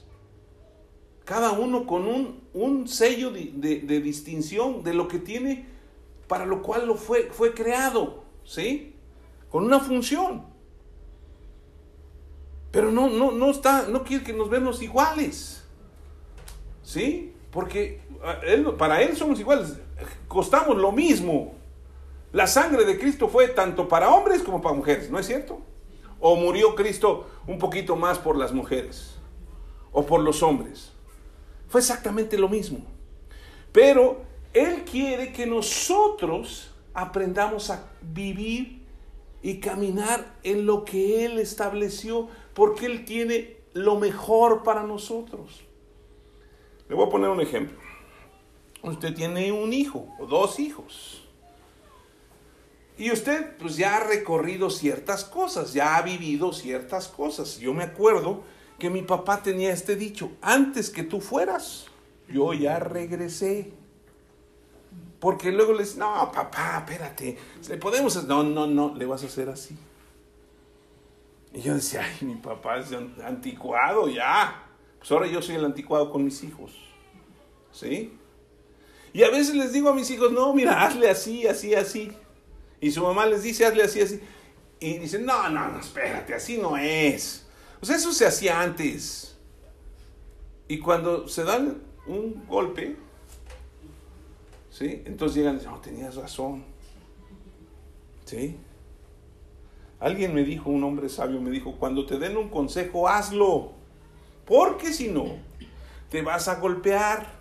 cada uno con un, un sello de, de, distinción de lo que tiene para lo cual lo fue, fue creado, ¿sí? Con una función. Pero no, no, no está, no quiere que nos vemos iguales, ¿sí? Porque ah, él, para él somos iguales, costamos lo mismo. La sangre de Cristo fue tanto para hombres como para mujeres, ¿no es cierto? ¿O murió Cristo un poquito más por las mujeres? ¿O por los hombres? Fue exactamente lo mismo. Pero Él quiere que nosotros aprendamos a vivir y caminar en lo que Él estableció, porque Él tiene lo mejor para nosotros. Le voy a poner un ejemplo. Usted tiene un hijo o dos hijos. Y usted pues ya ha recorrido ciertas cosas, ya ha vivido ciertas cosas. Yo me acuerdo que mi papá tenía este dicho, antes que tú fueras, yo ya regresé. Porque luego les, no, papá, espérate, le podemos, no, no, no, le vas a hacer así. Y yo decía, ay, mi papá es anticuado ya. Pues ahora yo soy el anticuado con mis hijos. ¿Sí? Y a veces les digo a mis hijos, no, mira, hazle así, así, así. Y su mamá les dice, hazle así, así. Y dicen, no, no, no, espérate, así no es. O sea, eso se hacía antes. Y cuando se dan un golpe, Entonces llegan y dicen, no, tenías razón. ¿Sí? Alguien me dijo, un hombre sabio me dijo, cuando te den un consejo, hazlo. Porque si no, te vas a golpear.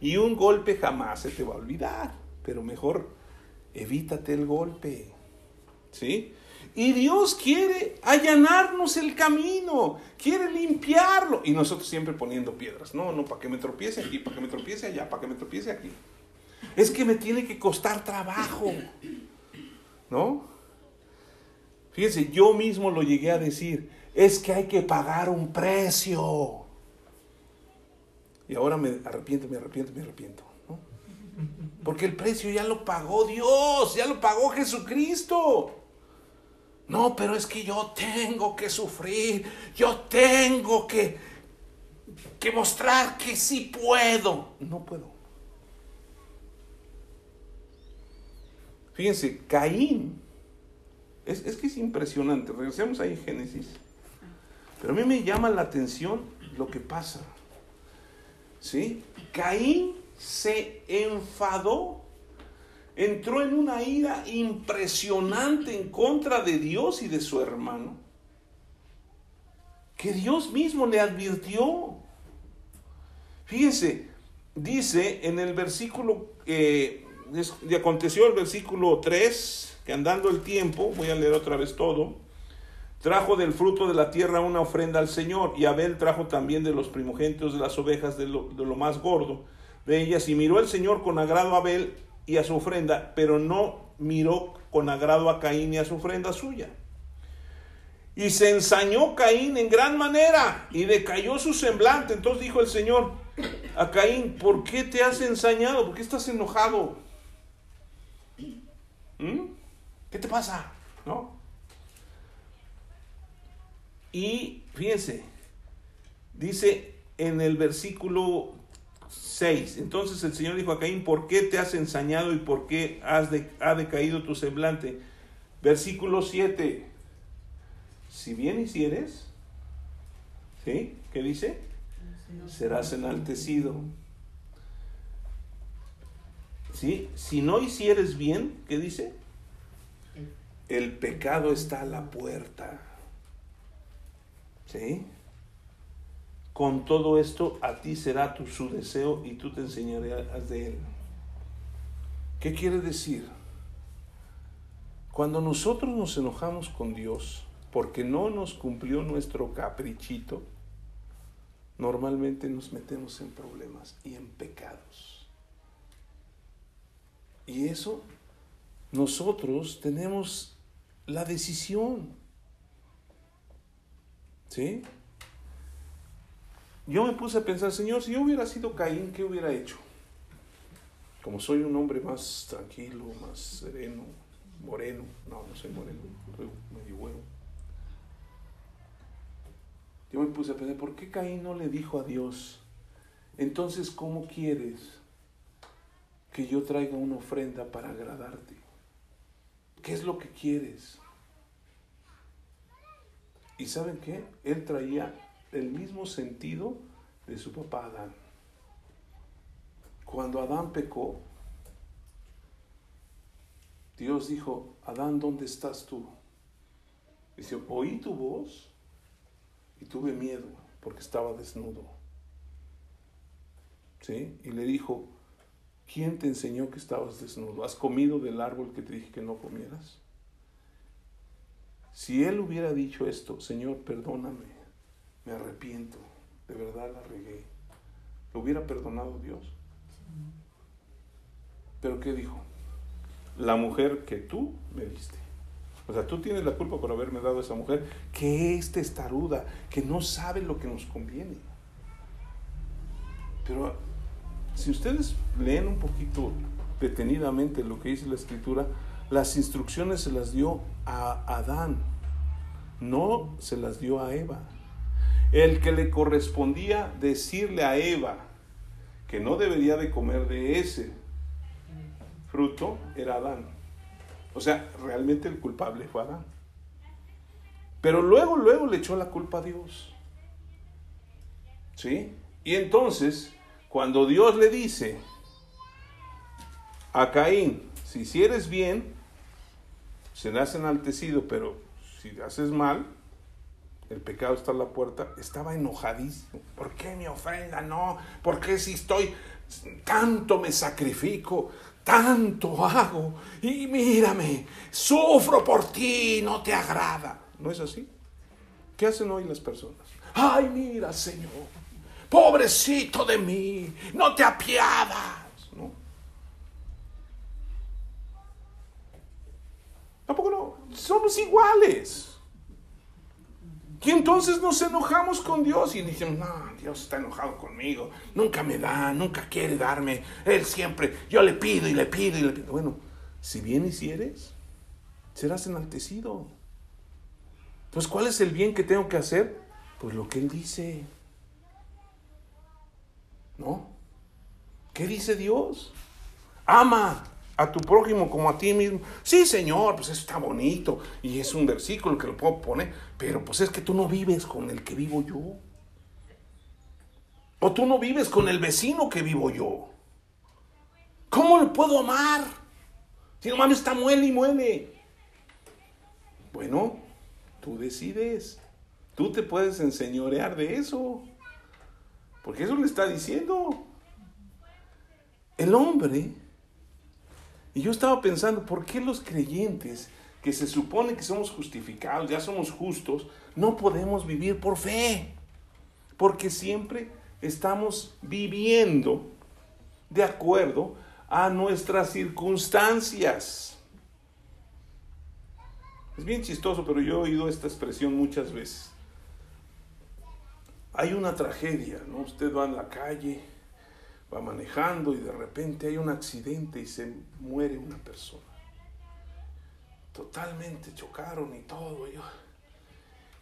Y un golpe jamás se te va a olvidar. Pero mejor evítate el golpe. ¿Sí? Y Dios quiere allanarnos el camino, quiere limpiarlo. Y nosotros siempre poniendo piedras. No, no, para que me tropiece aquí, para que me tropiece allá, para que me tropiece aquí. Es que me tiene que costar trabajo. ¿No? Fíjense, yo mismo lo llegué a decir. Es que hay que pagar un precio. Y ahora me arrepiento, me arrepiento, me arrepiento. ¿no? Porque el precio ya lo pagó Dios, ya lo pagó Jesucristo. No, pero es que yo tengo que sufrir, yo tengo que, que mostrar que sí puedo. No puedo. Fíjense, Caín, es, es que es impresionante, regresemos ahí en Génesis, pero a mí me llama la atención lo que pasa. ¿Sí? Caín se enfadó entró en una ira impresionante en contra de Dios y de su hermano, que Dios mismo le advirtió. Fíjense, dice en el versículo y aconteció el versículo 3, que andando el tiempo, voy a leer otra vez todo, trajo del fruto de la tierra una ofrenda al Señor, y Abel trajo también de los primogénitos de las ovejas de lo, más gordo de ellas, y miró el Señor con agrado a Abel y a su ofrenda, pero no miró con agrado a Caín y a su ofrenda suya. Y se ensañó Caín en gran manera y decayó su semblante. Entonces dijo el Señor a Caín, ¿por qué te has ensañado? ¿Por qué estás enojado? ¿Mm? ¿Qué te pasa? ¿No? Y fíjense, dice en el versículo 6, entonces el Señor dijo a Caín, ¿por qué te has ensañado y por qué has de, ha decaído tu semblante? Versículo 7, si bien hicieres, ¿sí? ¿Qué dice? Serás enaltecido. ¿Sí? Si no hicieres bien, ¿qué dice? El pecado está a la puerta. ¿Sí? Con todo esto a ti será tu, su deseo y tú te enseñarás de él. ¿Qué quiere decir? Cuando nosotros nos enojamos con Dios porque no nos cumplió nuestro caprichito, normalmente nos metemos en problemas y en pecados. Y eso nosotros tenemos la decisión. ¿Sí? Yo me puse a pensar, Señor, si yo hubiera sido Caín, ¿qué hubiera hecho? Como soy un hombre más tranquilo, más sereno, moreno. No, no soy moreno, medio bueno. Yo me puse a pensar, ¿por qué Caín no le dijo a Dios, entonces, ¿cómo quieres que yo traiga una ofrenda para agradarte? ¿Qué es lo que quieres? ¿Y saben qué? Él traía el mismo sentido de su papá Adán. Cuando Adán pecó, Dios dijo, Adán, ¿dónde estás tú? Dice, oí tu voz y tuve miedo porque estaba desnudo. ¿Sí? Y le dijo, ¿quién te enseñó que estabas desnudo? ¿Has comido del árbol que te dije que no comieras? Si él hubiera dicho esto, Señor, perdóname, me arrepiento, de verdad la regué, ¿lo hubiera perdonado Dios? Pero ¿qué dijo? La mujer que tú me diste. O sea, tú tienes la culpa por haberme dado a esa mujer que es testaruda, que no sabe lo que nos conviene. Pero si ustedes leen un poquito detenidamente lo que dice la escritura, las instrucciones se las dio a Adán, no se las dio a Eva. El que le correspondía decirle a Eva que no debería de comer de ese fruto era Adán. O sea, realmente el culpable fue Adán. Pero luego, luego le echó la culpa a Dios. ¿Sí? Y entonces, cuando Dios le dice a Caín, si hicieres bien, serás enaltecido, pero si haces mal, el pecado está a la puerta, estaba enojadísimo. ¿Por qué mi ofrenda no? ¿Por qué si estoy, tanto me sacrifico? tanto hago y mírame, sufro por ti, no te agrada. ¿No es así? ¿Qué hacen hoy las personas? Ay, mira, Señor, pobrecito de mí, no te apiadas. ¿No? Tampoco no, somos iguales. Y entonces nos enojamos con Dios y decimos, no, Dios está enojado conmigo, nunca me da, nunca quiere darme, Él siempre, yo le pido y le pido y le pido. Bueno, si bien hicieres, serás enaltecido. Pues ¿cuál es el bien que tengo que hacer? Pues lo que Él dice. ¿No? ¿Qué dice Dios? Ama a tu prójimo como a ti mismo. Sí, Señor, pues eso está bonito y es un versículo que lo puedo poner, pero pues es que tú no vives con el que vivo yo. O tú no vives con el vecino que vivo yo. ¿Cómo lo puedo amar? Si no mames, está muele y muele. Bueno, tú decides. Tú te puedes enseñorear de eso. Porque eso le está diciendo. El hombre Y yo estaba pensando, ¿por qué los creyentes que se supone que somos justificados, ya somos justos, no podemos vivir por fe? Porque siempre estamos viviendo de acuerdo a nuestras circunstancias. Es bien chistoso, pero yo he oído esta expresión muchas veces. Hay una tragedia, ¿no? Usted va en la calle, va manejando y de repente hay un accidente y se muere una persona. Totalmente chocaron y todo.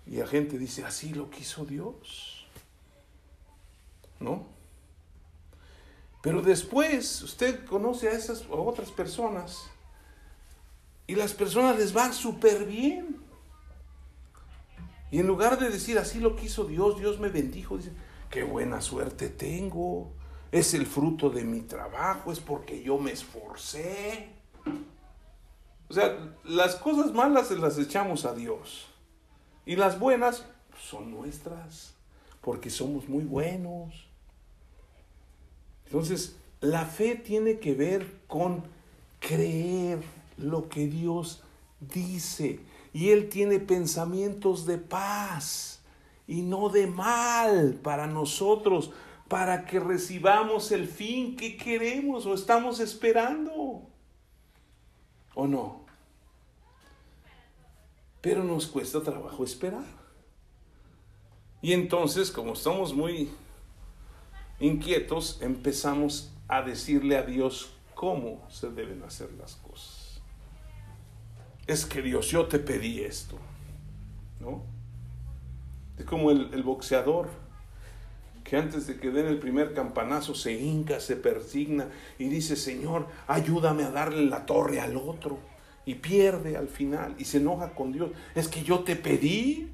Y la gente dice, así lo quiso Dios. ¿No? Pero después usted conoce a esas otras personas y las personas les van súper bien. Y en lugar de decir así lo quiso Dios, Dios me bendijo, dicen, qué buena suerte tengo, es el fruto de mi trabajo, es porque yo me esforcé. O sea, las cosas malas se las echamos a Dios. Y las buenas son nuestras, porque somos muy buenos. Entonces, la fe tiene que ver con creer lo que Dios dice. Y Él tiene pensamientos de paz y no de mal para nosotros, para que recibamos el fin que queremos o estamos esperando. ¿O no? Pero nos cuesta trabajo esperar. Y entonces, como estamos muy inquietos, empezamos a decirle a Dios cómo se deben hacer las cosas. Es que Dios, yo te pedí esto, ¿no? Es como el, boxeador que antes de que den el primer campanazo se hinca, se persigna y dice, Señor, ayúdame a darle la torre al otro. Y pierde al final y se enoja con Dios. Es que yo te pedí.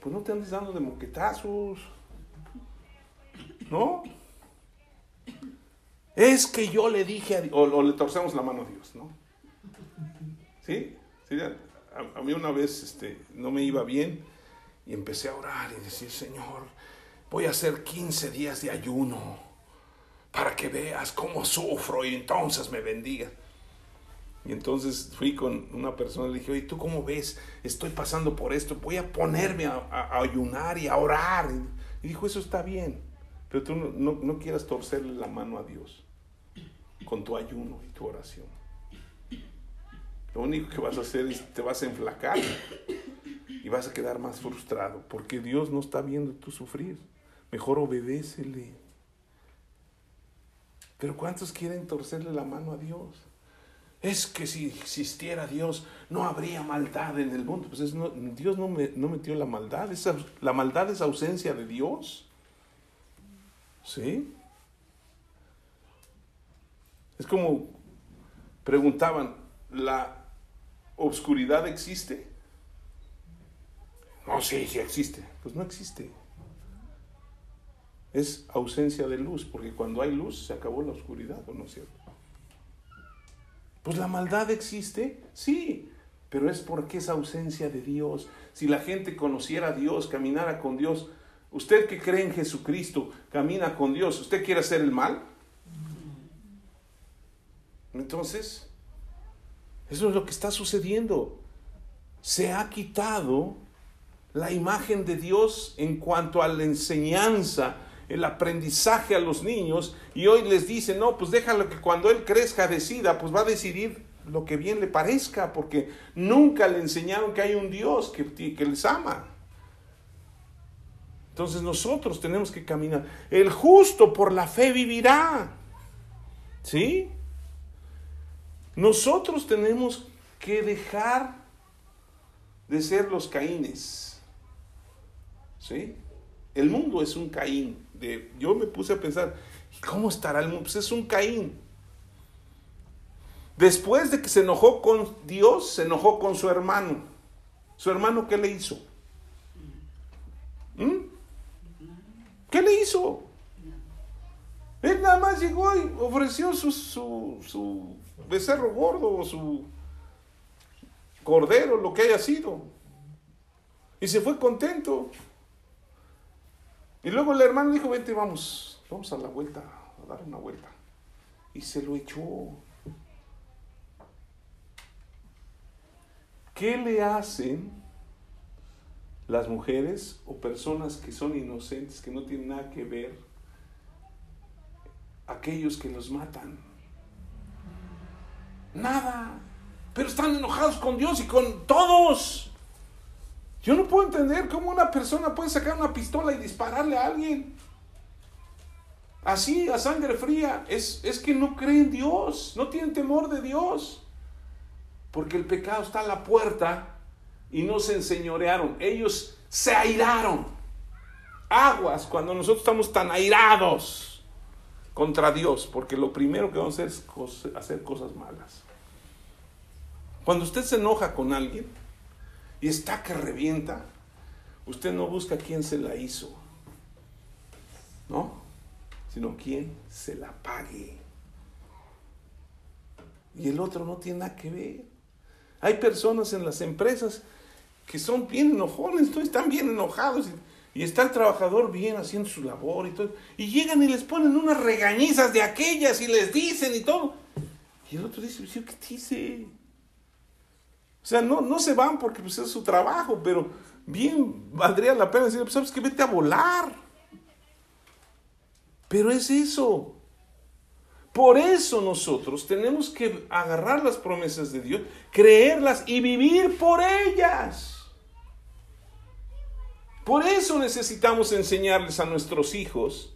Pues no te andes dando de moquetazos. ¿No? Es que yo le dije a Dios, o, le torcemos la mano a Dios, ¿no? ¿Sí? ¿Sí? A, mí una vez este, no me iba bien y empecé a orar y decir, Señor, voy a hacer 15 días de ayuno para que veas cómo sufro y entonces me bendiga. Y entonces fui con una persona y le dije, oye, ¿tú cómo ves? Estoy pasando por esto, voy a ponerme a ayunar y a orar. Y dijo, eso está bien. Pero tú no, no, no, quieras torcerle la mano a Dios con tu ayuno y tu oración. Lo único que vas a hacer es te vas a enflacar y vas a quedar más frustrado porque Dios no está viendo tú sufrir. Mejor obedécele. Pero ¿cuántos quieren torcerle la mano a Dios? Es que si existiera Dios no habría maldad en el mundo. Pues Dios no, me, no metió la maldad. Esa, la maldad es ausencia de Dios. ¿Sí? Es como preguntaban, ¿la obscuridad existe? No, sí, sí existe. Pues no existe. Es ausencia de luz, porque cuando hay luz se acabó la oscuridad, ¿o no es cierto? Pues la maldad existe, sí, pero es porque es ausencia de Dios. Si la gente conociera a Dios, caminara con Dios, usted que cree en Jesucristo, camina con Dios, ¿usted quiere hacer el mal? Entonces, eso es lo que está sucediendo. Se ha quitado la imagen de Dios en cuanto a la enseñanza, el aprendizaje a los niños y hoy les dice, no, pues déjalo que cuando él crezca decida, pues va a decidir lo que bien le parezca, porque nunca le enseñaron que hay un Dios que, que les ama. Entonces nosotros tenemos que caminar. El justo por la fe vivirá. ¿Sí? Nosotros tenemos que dejar de ser los caínes. ¿Sí? El mundo es un Caín. De, yo me puse a pensar, ¿cómo estará el mundo? Pues es un Caín. Después de que se enojó con Dios, se enojó con su hermano. ¿Su hermano qué le hizo? ¿Mm? ¿Qué le hizo? Él nada más llegó y ofreció su, su, su becerro gordo o su cordero, lo que haya sido. Y se fue contento. Y luego el hermano dijo, vente, vamos, vamos a la vuelta, a dar una vuelta. Y se lo echó. ¿Qué le hacen las mujeres o personas que son inocentes, que no tienen nada que ver, aquellos que los matan? Nada. Pero están enojados con Dios y con todos. Yo no puedo entender cómo una persona puede sacar una pistola y dispararle a alguien. Así, a sangre fría. Es, es que no creen en Dios, no tienen temor de Dios. Porque el pecado está a la puerta y no se enseñorearon. Ellos se airaron. Aguas cuando nosotros estamos tan airados contra Dios. Porque lo primero que vamos a hacer es hacer cosas malas. Cuando usted se enoja con alguien y está que revienta, usted no busca quién se la hizo. ¿No? sino quien se la pague. Y el otro no tiene nada que ver. Hay personas en las empresas que son bien enojones, están bien enojados y, está el trabajador bien haciendo su labor y todo. Y llegan y les ponen unas regañizas de aquellas y les dicen y todo. Y el otro dice, ¿qué te dice? O sea, no, no se van porque pues, es su trabajo, pero bien valdría la pena decir, pues sabes que vete a volar. Pero es eso. Por eso nosotros tenemos que agarrar las promesas de Dios, creerlas y vivir por ellas. Por eso necesitamos enseñarles a nuestros hijos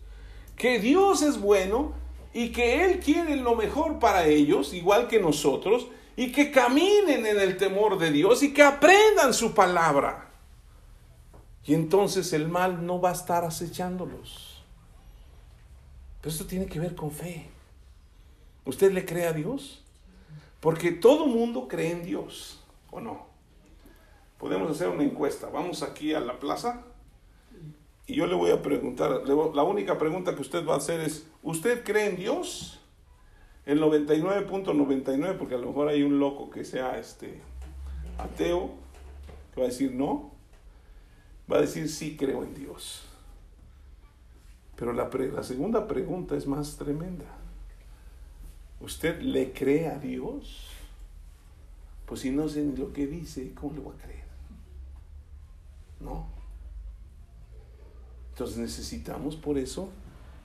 que Dios es bueno y que Él quiere lo mejor para ellos, igual que nosotros, y que caminen en el temor de Dios y que aprendan su palabra. Y entonces el mal no va a estar acechándolos. Pero esto tiene que ver con fe. ¿Usted le cree a Dios? Porque todo mundo cree en Dios, ¿o no? Podemos hacer una encuesta. Vamos aquí a la plaza y yo le voy a preguntar, la única pregunta que usted va a hacer es, ¿usted cree en Dios? El 99.99, porque a lo mejor hay un loco que sea este ateo, que va a decir no, va a decir sí creo en Dios. Pero la, la segunda pregunta es más tremenda. ¿Usted le cree a Dios? Pues si no sé ni lo que dice, ¿cómo le voy a creer? No. Entonces necesitamos por eso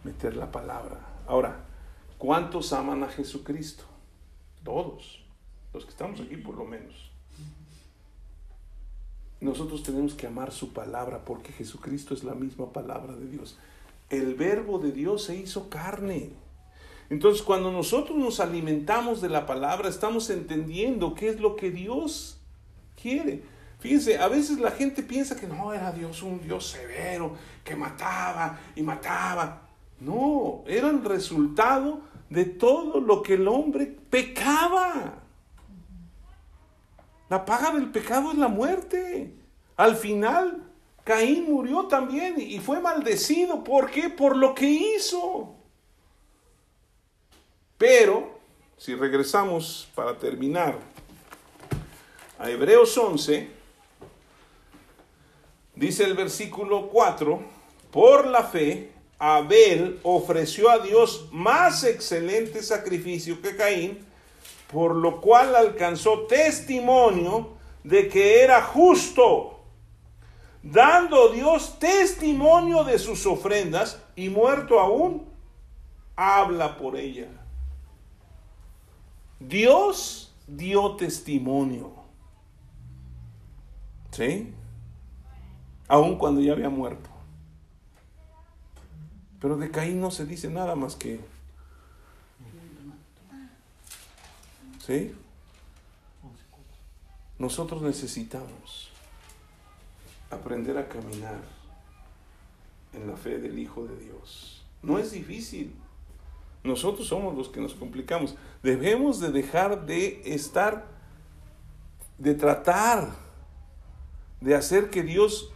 meter la palabra. Ahora, ¿cuántos aman a Jesucristo? Todos. Los que estamos aquí por lo menos. Nosotros tenemos que amar su palabra porque Jesucristo es la misma palabra de Dios el verbo de Dios se hizo carne. Entonces, cuando nosotros nos alimentamos de la palabra, estamos entendiendo qué es lo que Dios quiere. Fíjense, a veces la gente piensa que no era Dios un Dios severo, que mataba y mataba. No, eran resultado de todo lo que el hombre pecaba. La paga del pecado es la muerte. Al final, Caín murió también y fue maldecido. ¿Por qué? Por lo que hizo. Pero, si regresamos para terminar a Hebreos 11, dice el versículo 4, por la fe, Abel ofreció a Dios más excelente sacrificio que Caín, por lo cual alcanzó testimonio de que era justo dando Dios testimonio de sus ofrendas y muerto aún, habla por ella. Dios dio testimonio. ¿Sí? Aún cuando ya había muerto. Pero de Caín no se dice nada más que... ¿Sí? Nosotros necesitamos aprender a caminar en la fe del Hijo de Dios. No es difícil. Nosotros somos los que nos complicamos. Debemos de dejar de estar, de tratar de hacer que Dios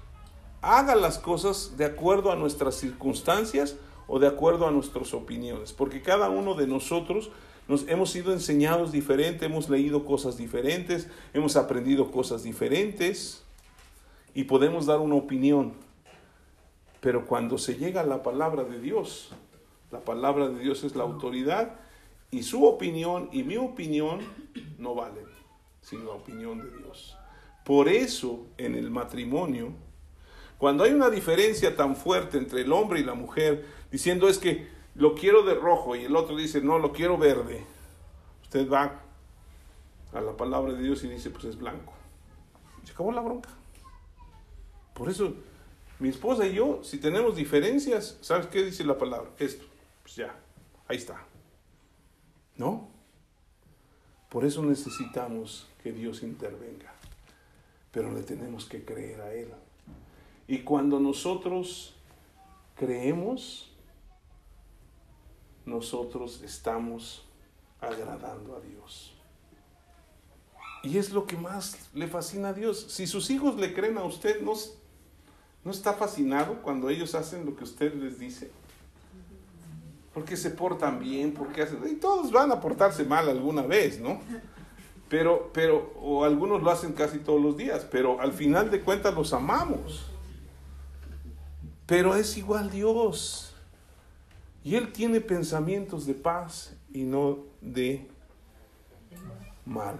haga las cosas de acuerdo a nuestras circunstancias o de acuerdo a nuestras opiniones, porque cada uno de nosotros nos hemos sido enseñados diferente, hemos leído cosas diferentes, hemos aprendido cosas diferentes y podemos dar una opinión. Pero cuando se llega a la palabra de Dios, la palabra de Dios es la autoridad y su opinión y mi opinión no valen, sino la opinión de Dios. Por eso en el matrimonio, cuando hay una diferencia tan fuerte entre el hombre y la mujer, diciendo es que lo quiero de rojo y el otro dice no, lo quiero verde, usted va a la palabra de Dios y dice pues es blanco. Se acabó la bronca. Por eso mi esposa y yo, si tenemos diferencias, ¿sabes qué dice la palabra? Esto, pues ya, ahí está. ¿No? Por eso necesitamos que Dios intervenga, pero le tenemos que creer a Él. Y cuando nosotros creemos, nosotros estamos agradando a Dios. Y es lo que más le fascina a Dios. Si sus hijos le creen a usted, ¿no, no está fascinado cuando ellos hacen lo que usted les dice? Porque se portan bien, porque hacen... Y todos van a portarse mal alguna vez, ¿no? Pero, pero, o algunos lo hacen casi todos los días, pero al final de cuentas los amamos. Pero es igual Dios. Y Él tiene pensamientos de paz y no de mal.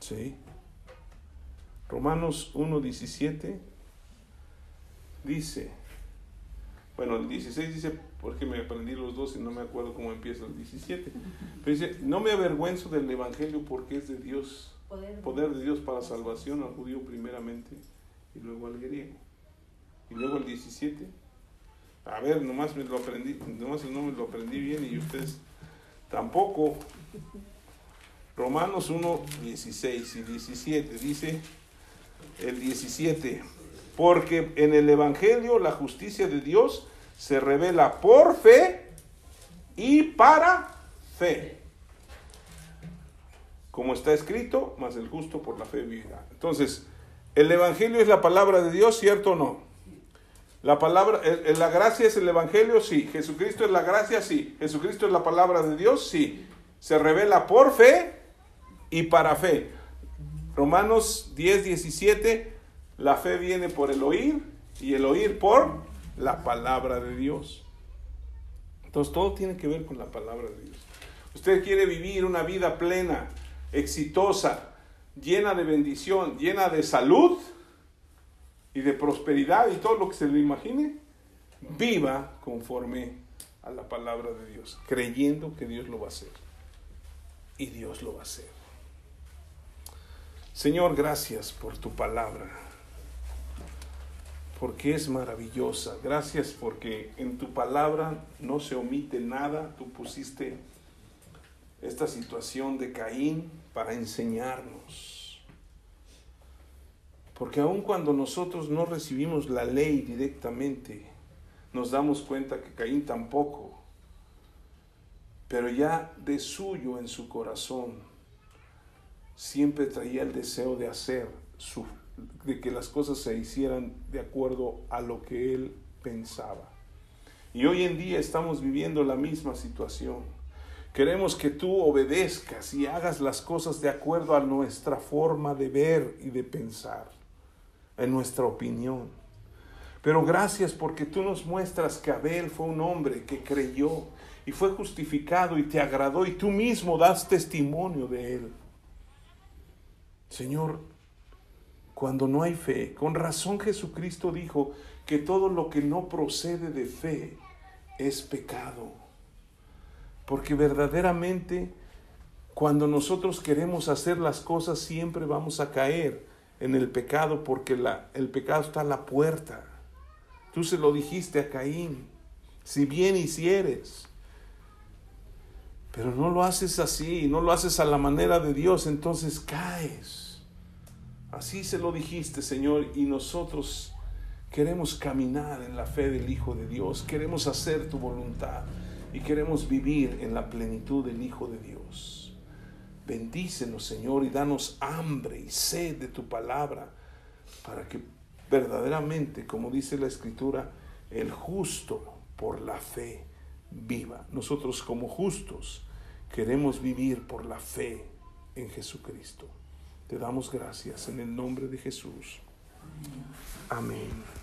¿Sí? Romanos 1.17 dice, bueno, el 16 dice, porque me aprendí los dos y no me acuerdo cómo empieza el 17. Pero dice, no me avergüenzo del Evangelio porque es de Dios, poder, de Dios para salvación al judío primeramente y luego al griego. Y luego el 17. A ver, nomás me lo aprendí, nomás no me lo aprendí bien y ustedes tampoco. Romanos 1, 16 y 17 dice el 17, porque en el Evangelio la justicia de Dios se revela por fe y para fe. Como está escrito, más el justo por la fe vivirá. Entonces, el Evangelio es la palabra de Dios, ¿cierto o no? La palabra, la gracia es el Evangelio, sí. Jesucristo es la gracia, sí. Jesucristo es la palabra de Dios, sí. Se revela por fe y para fe. Romanos 10, 17, la fe viene por el oír y el oír por la palabra de Dios. Entonces todo tiene que ver con la palabra de Dios. Usted quiere vivir una vida plena, exitosa, llena de bendición, llena de salud y de prosperidad y todo lo que se le imagine, viva conforme a la palabra de Dios, creyendo que Dios lo va a hacer. Y Dios lo va a hacer. Señor, gracias por tu palabra porque es maravillosa. Gracias porque en tu palabra no se omite nada. Tú pusiste esta situación de Caín para enseñarnos. Porque aun cuando nosotros no recibimos la ley directamente, nos damos cuenta que Caín tampoco. Pero ya de suyo en su corazón siempre traía el deseo de hacer su de que las cosas se hicieran de acuerdo a lo que él pensaba. Y hoy en día estamos viviendo la misma situación. Queremos que tú obedezcas y hagas las cosas de acuerdo a nuestra forma de ver y de pensar, en nuestra opinión. Pero gracias porque tú nos muestras que Abel fue un hombre que creyó y fue justificado y te agradó y tú mismo das testimonio de él. Señor, cuando no hay fe. Con razón Jesucristo dijo que todo lo que no procede de fe es pecado. Porque verdaderamente cuando nosotros queremos hacer las cosas siempre vamos a caer en el pecado porque la, el pecado está a la puerta. Tú se lo dijiste a Caín, si bien hicieres. Pero no lo haces así, no lo haces a la manera de Dios, entonces caes. Así se lo dijiste, Señor, y nosotros queremos caminar en la fe del Hijo de Dios, queremos hacer tu voluntad y queremos vivir en la plenitud del Hijo de Dios. Bendícenos, Señor, y danos hambre y sed de tu palabra para que verdaderamente, como dice la Escritura, el justo por la fe viva. Nosotros como justos queremos vivir por la fe en Jesucristo. Te damos gracias en el nombre de Jesús. Amén.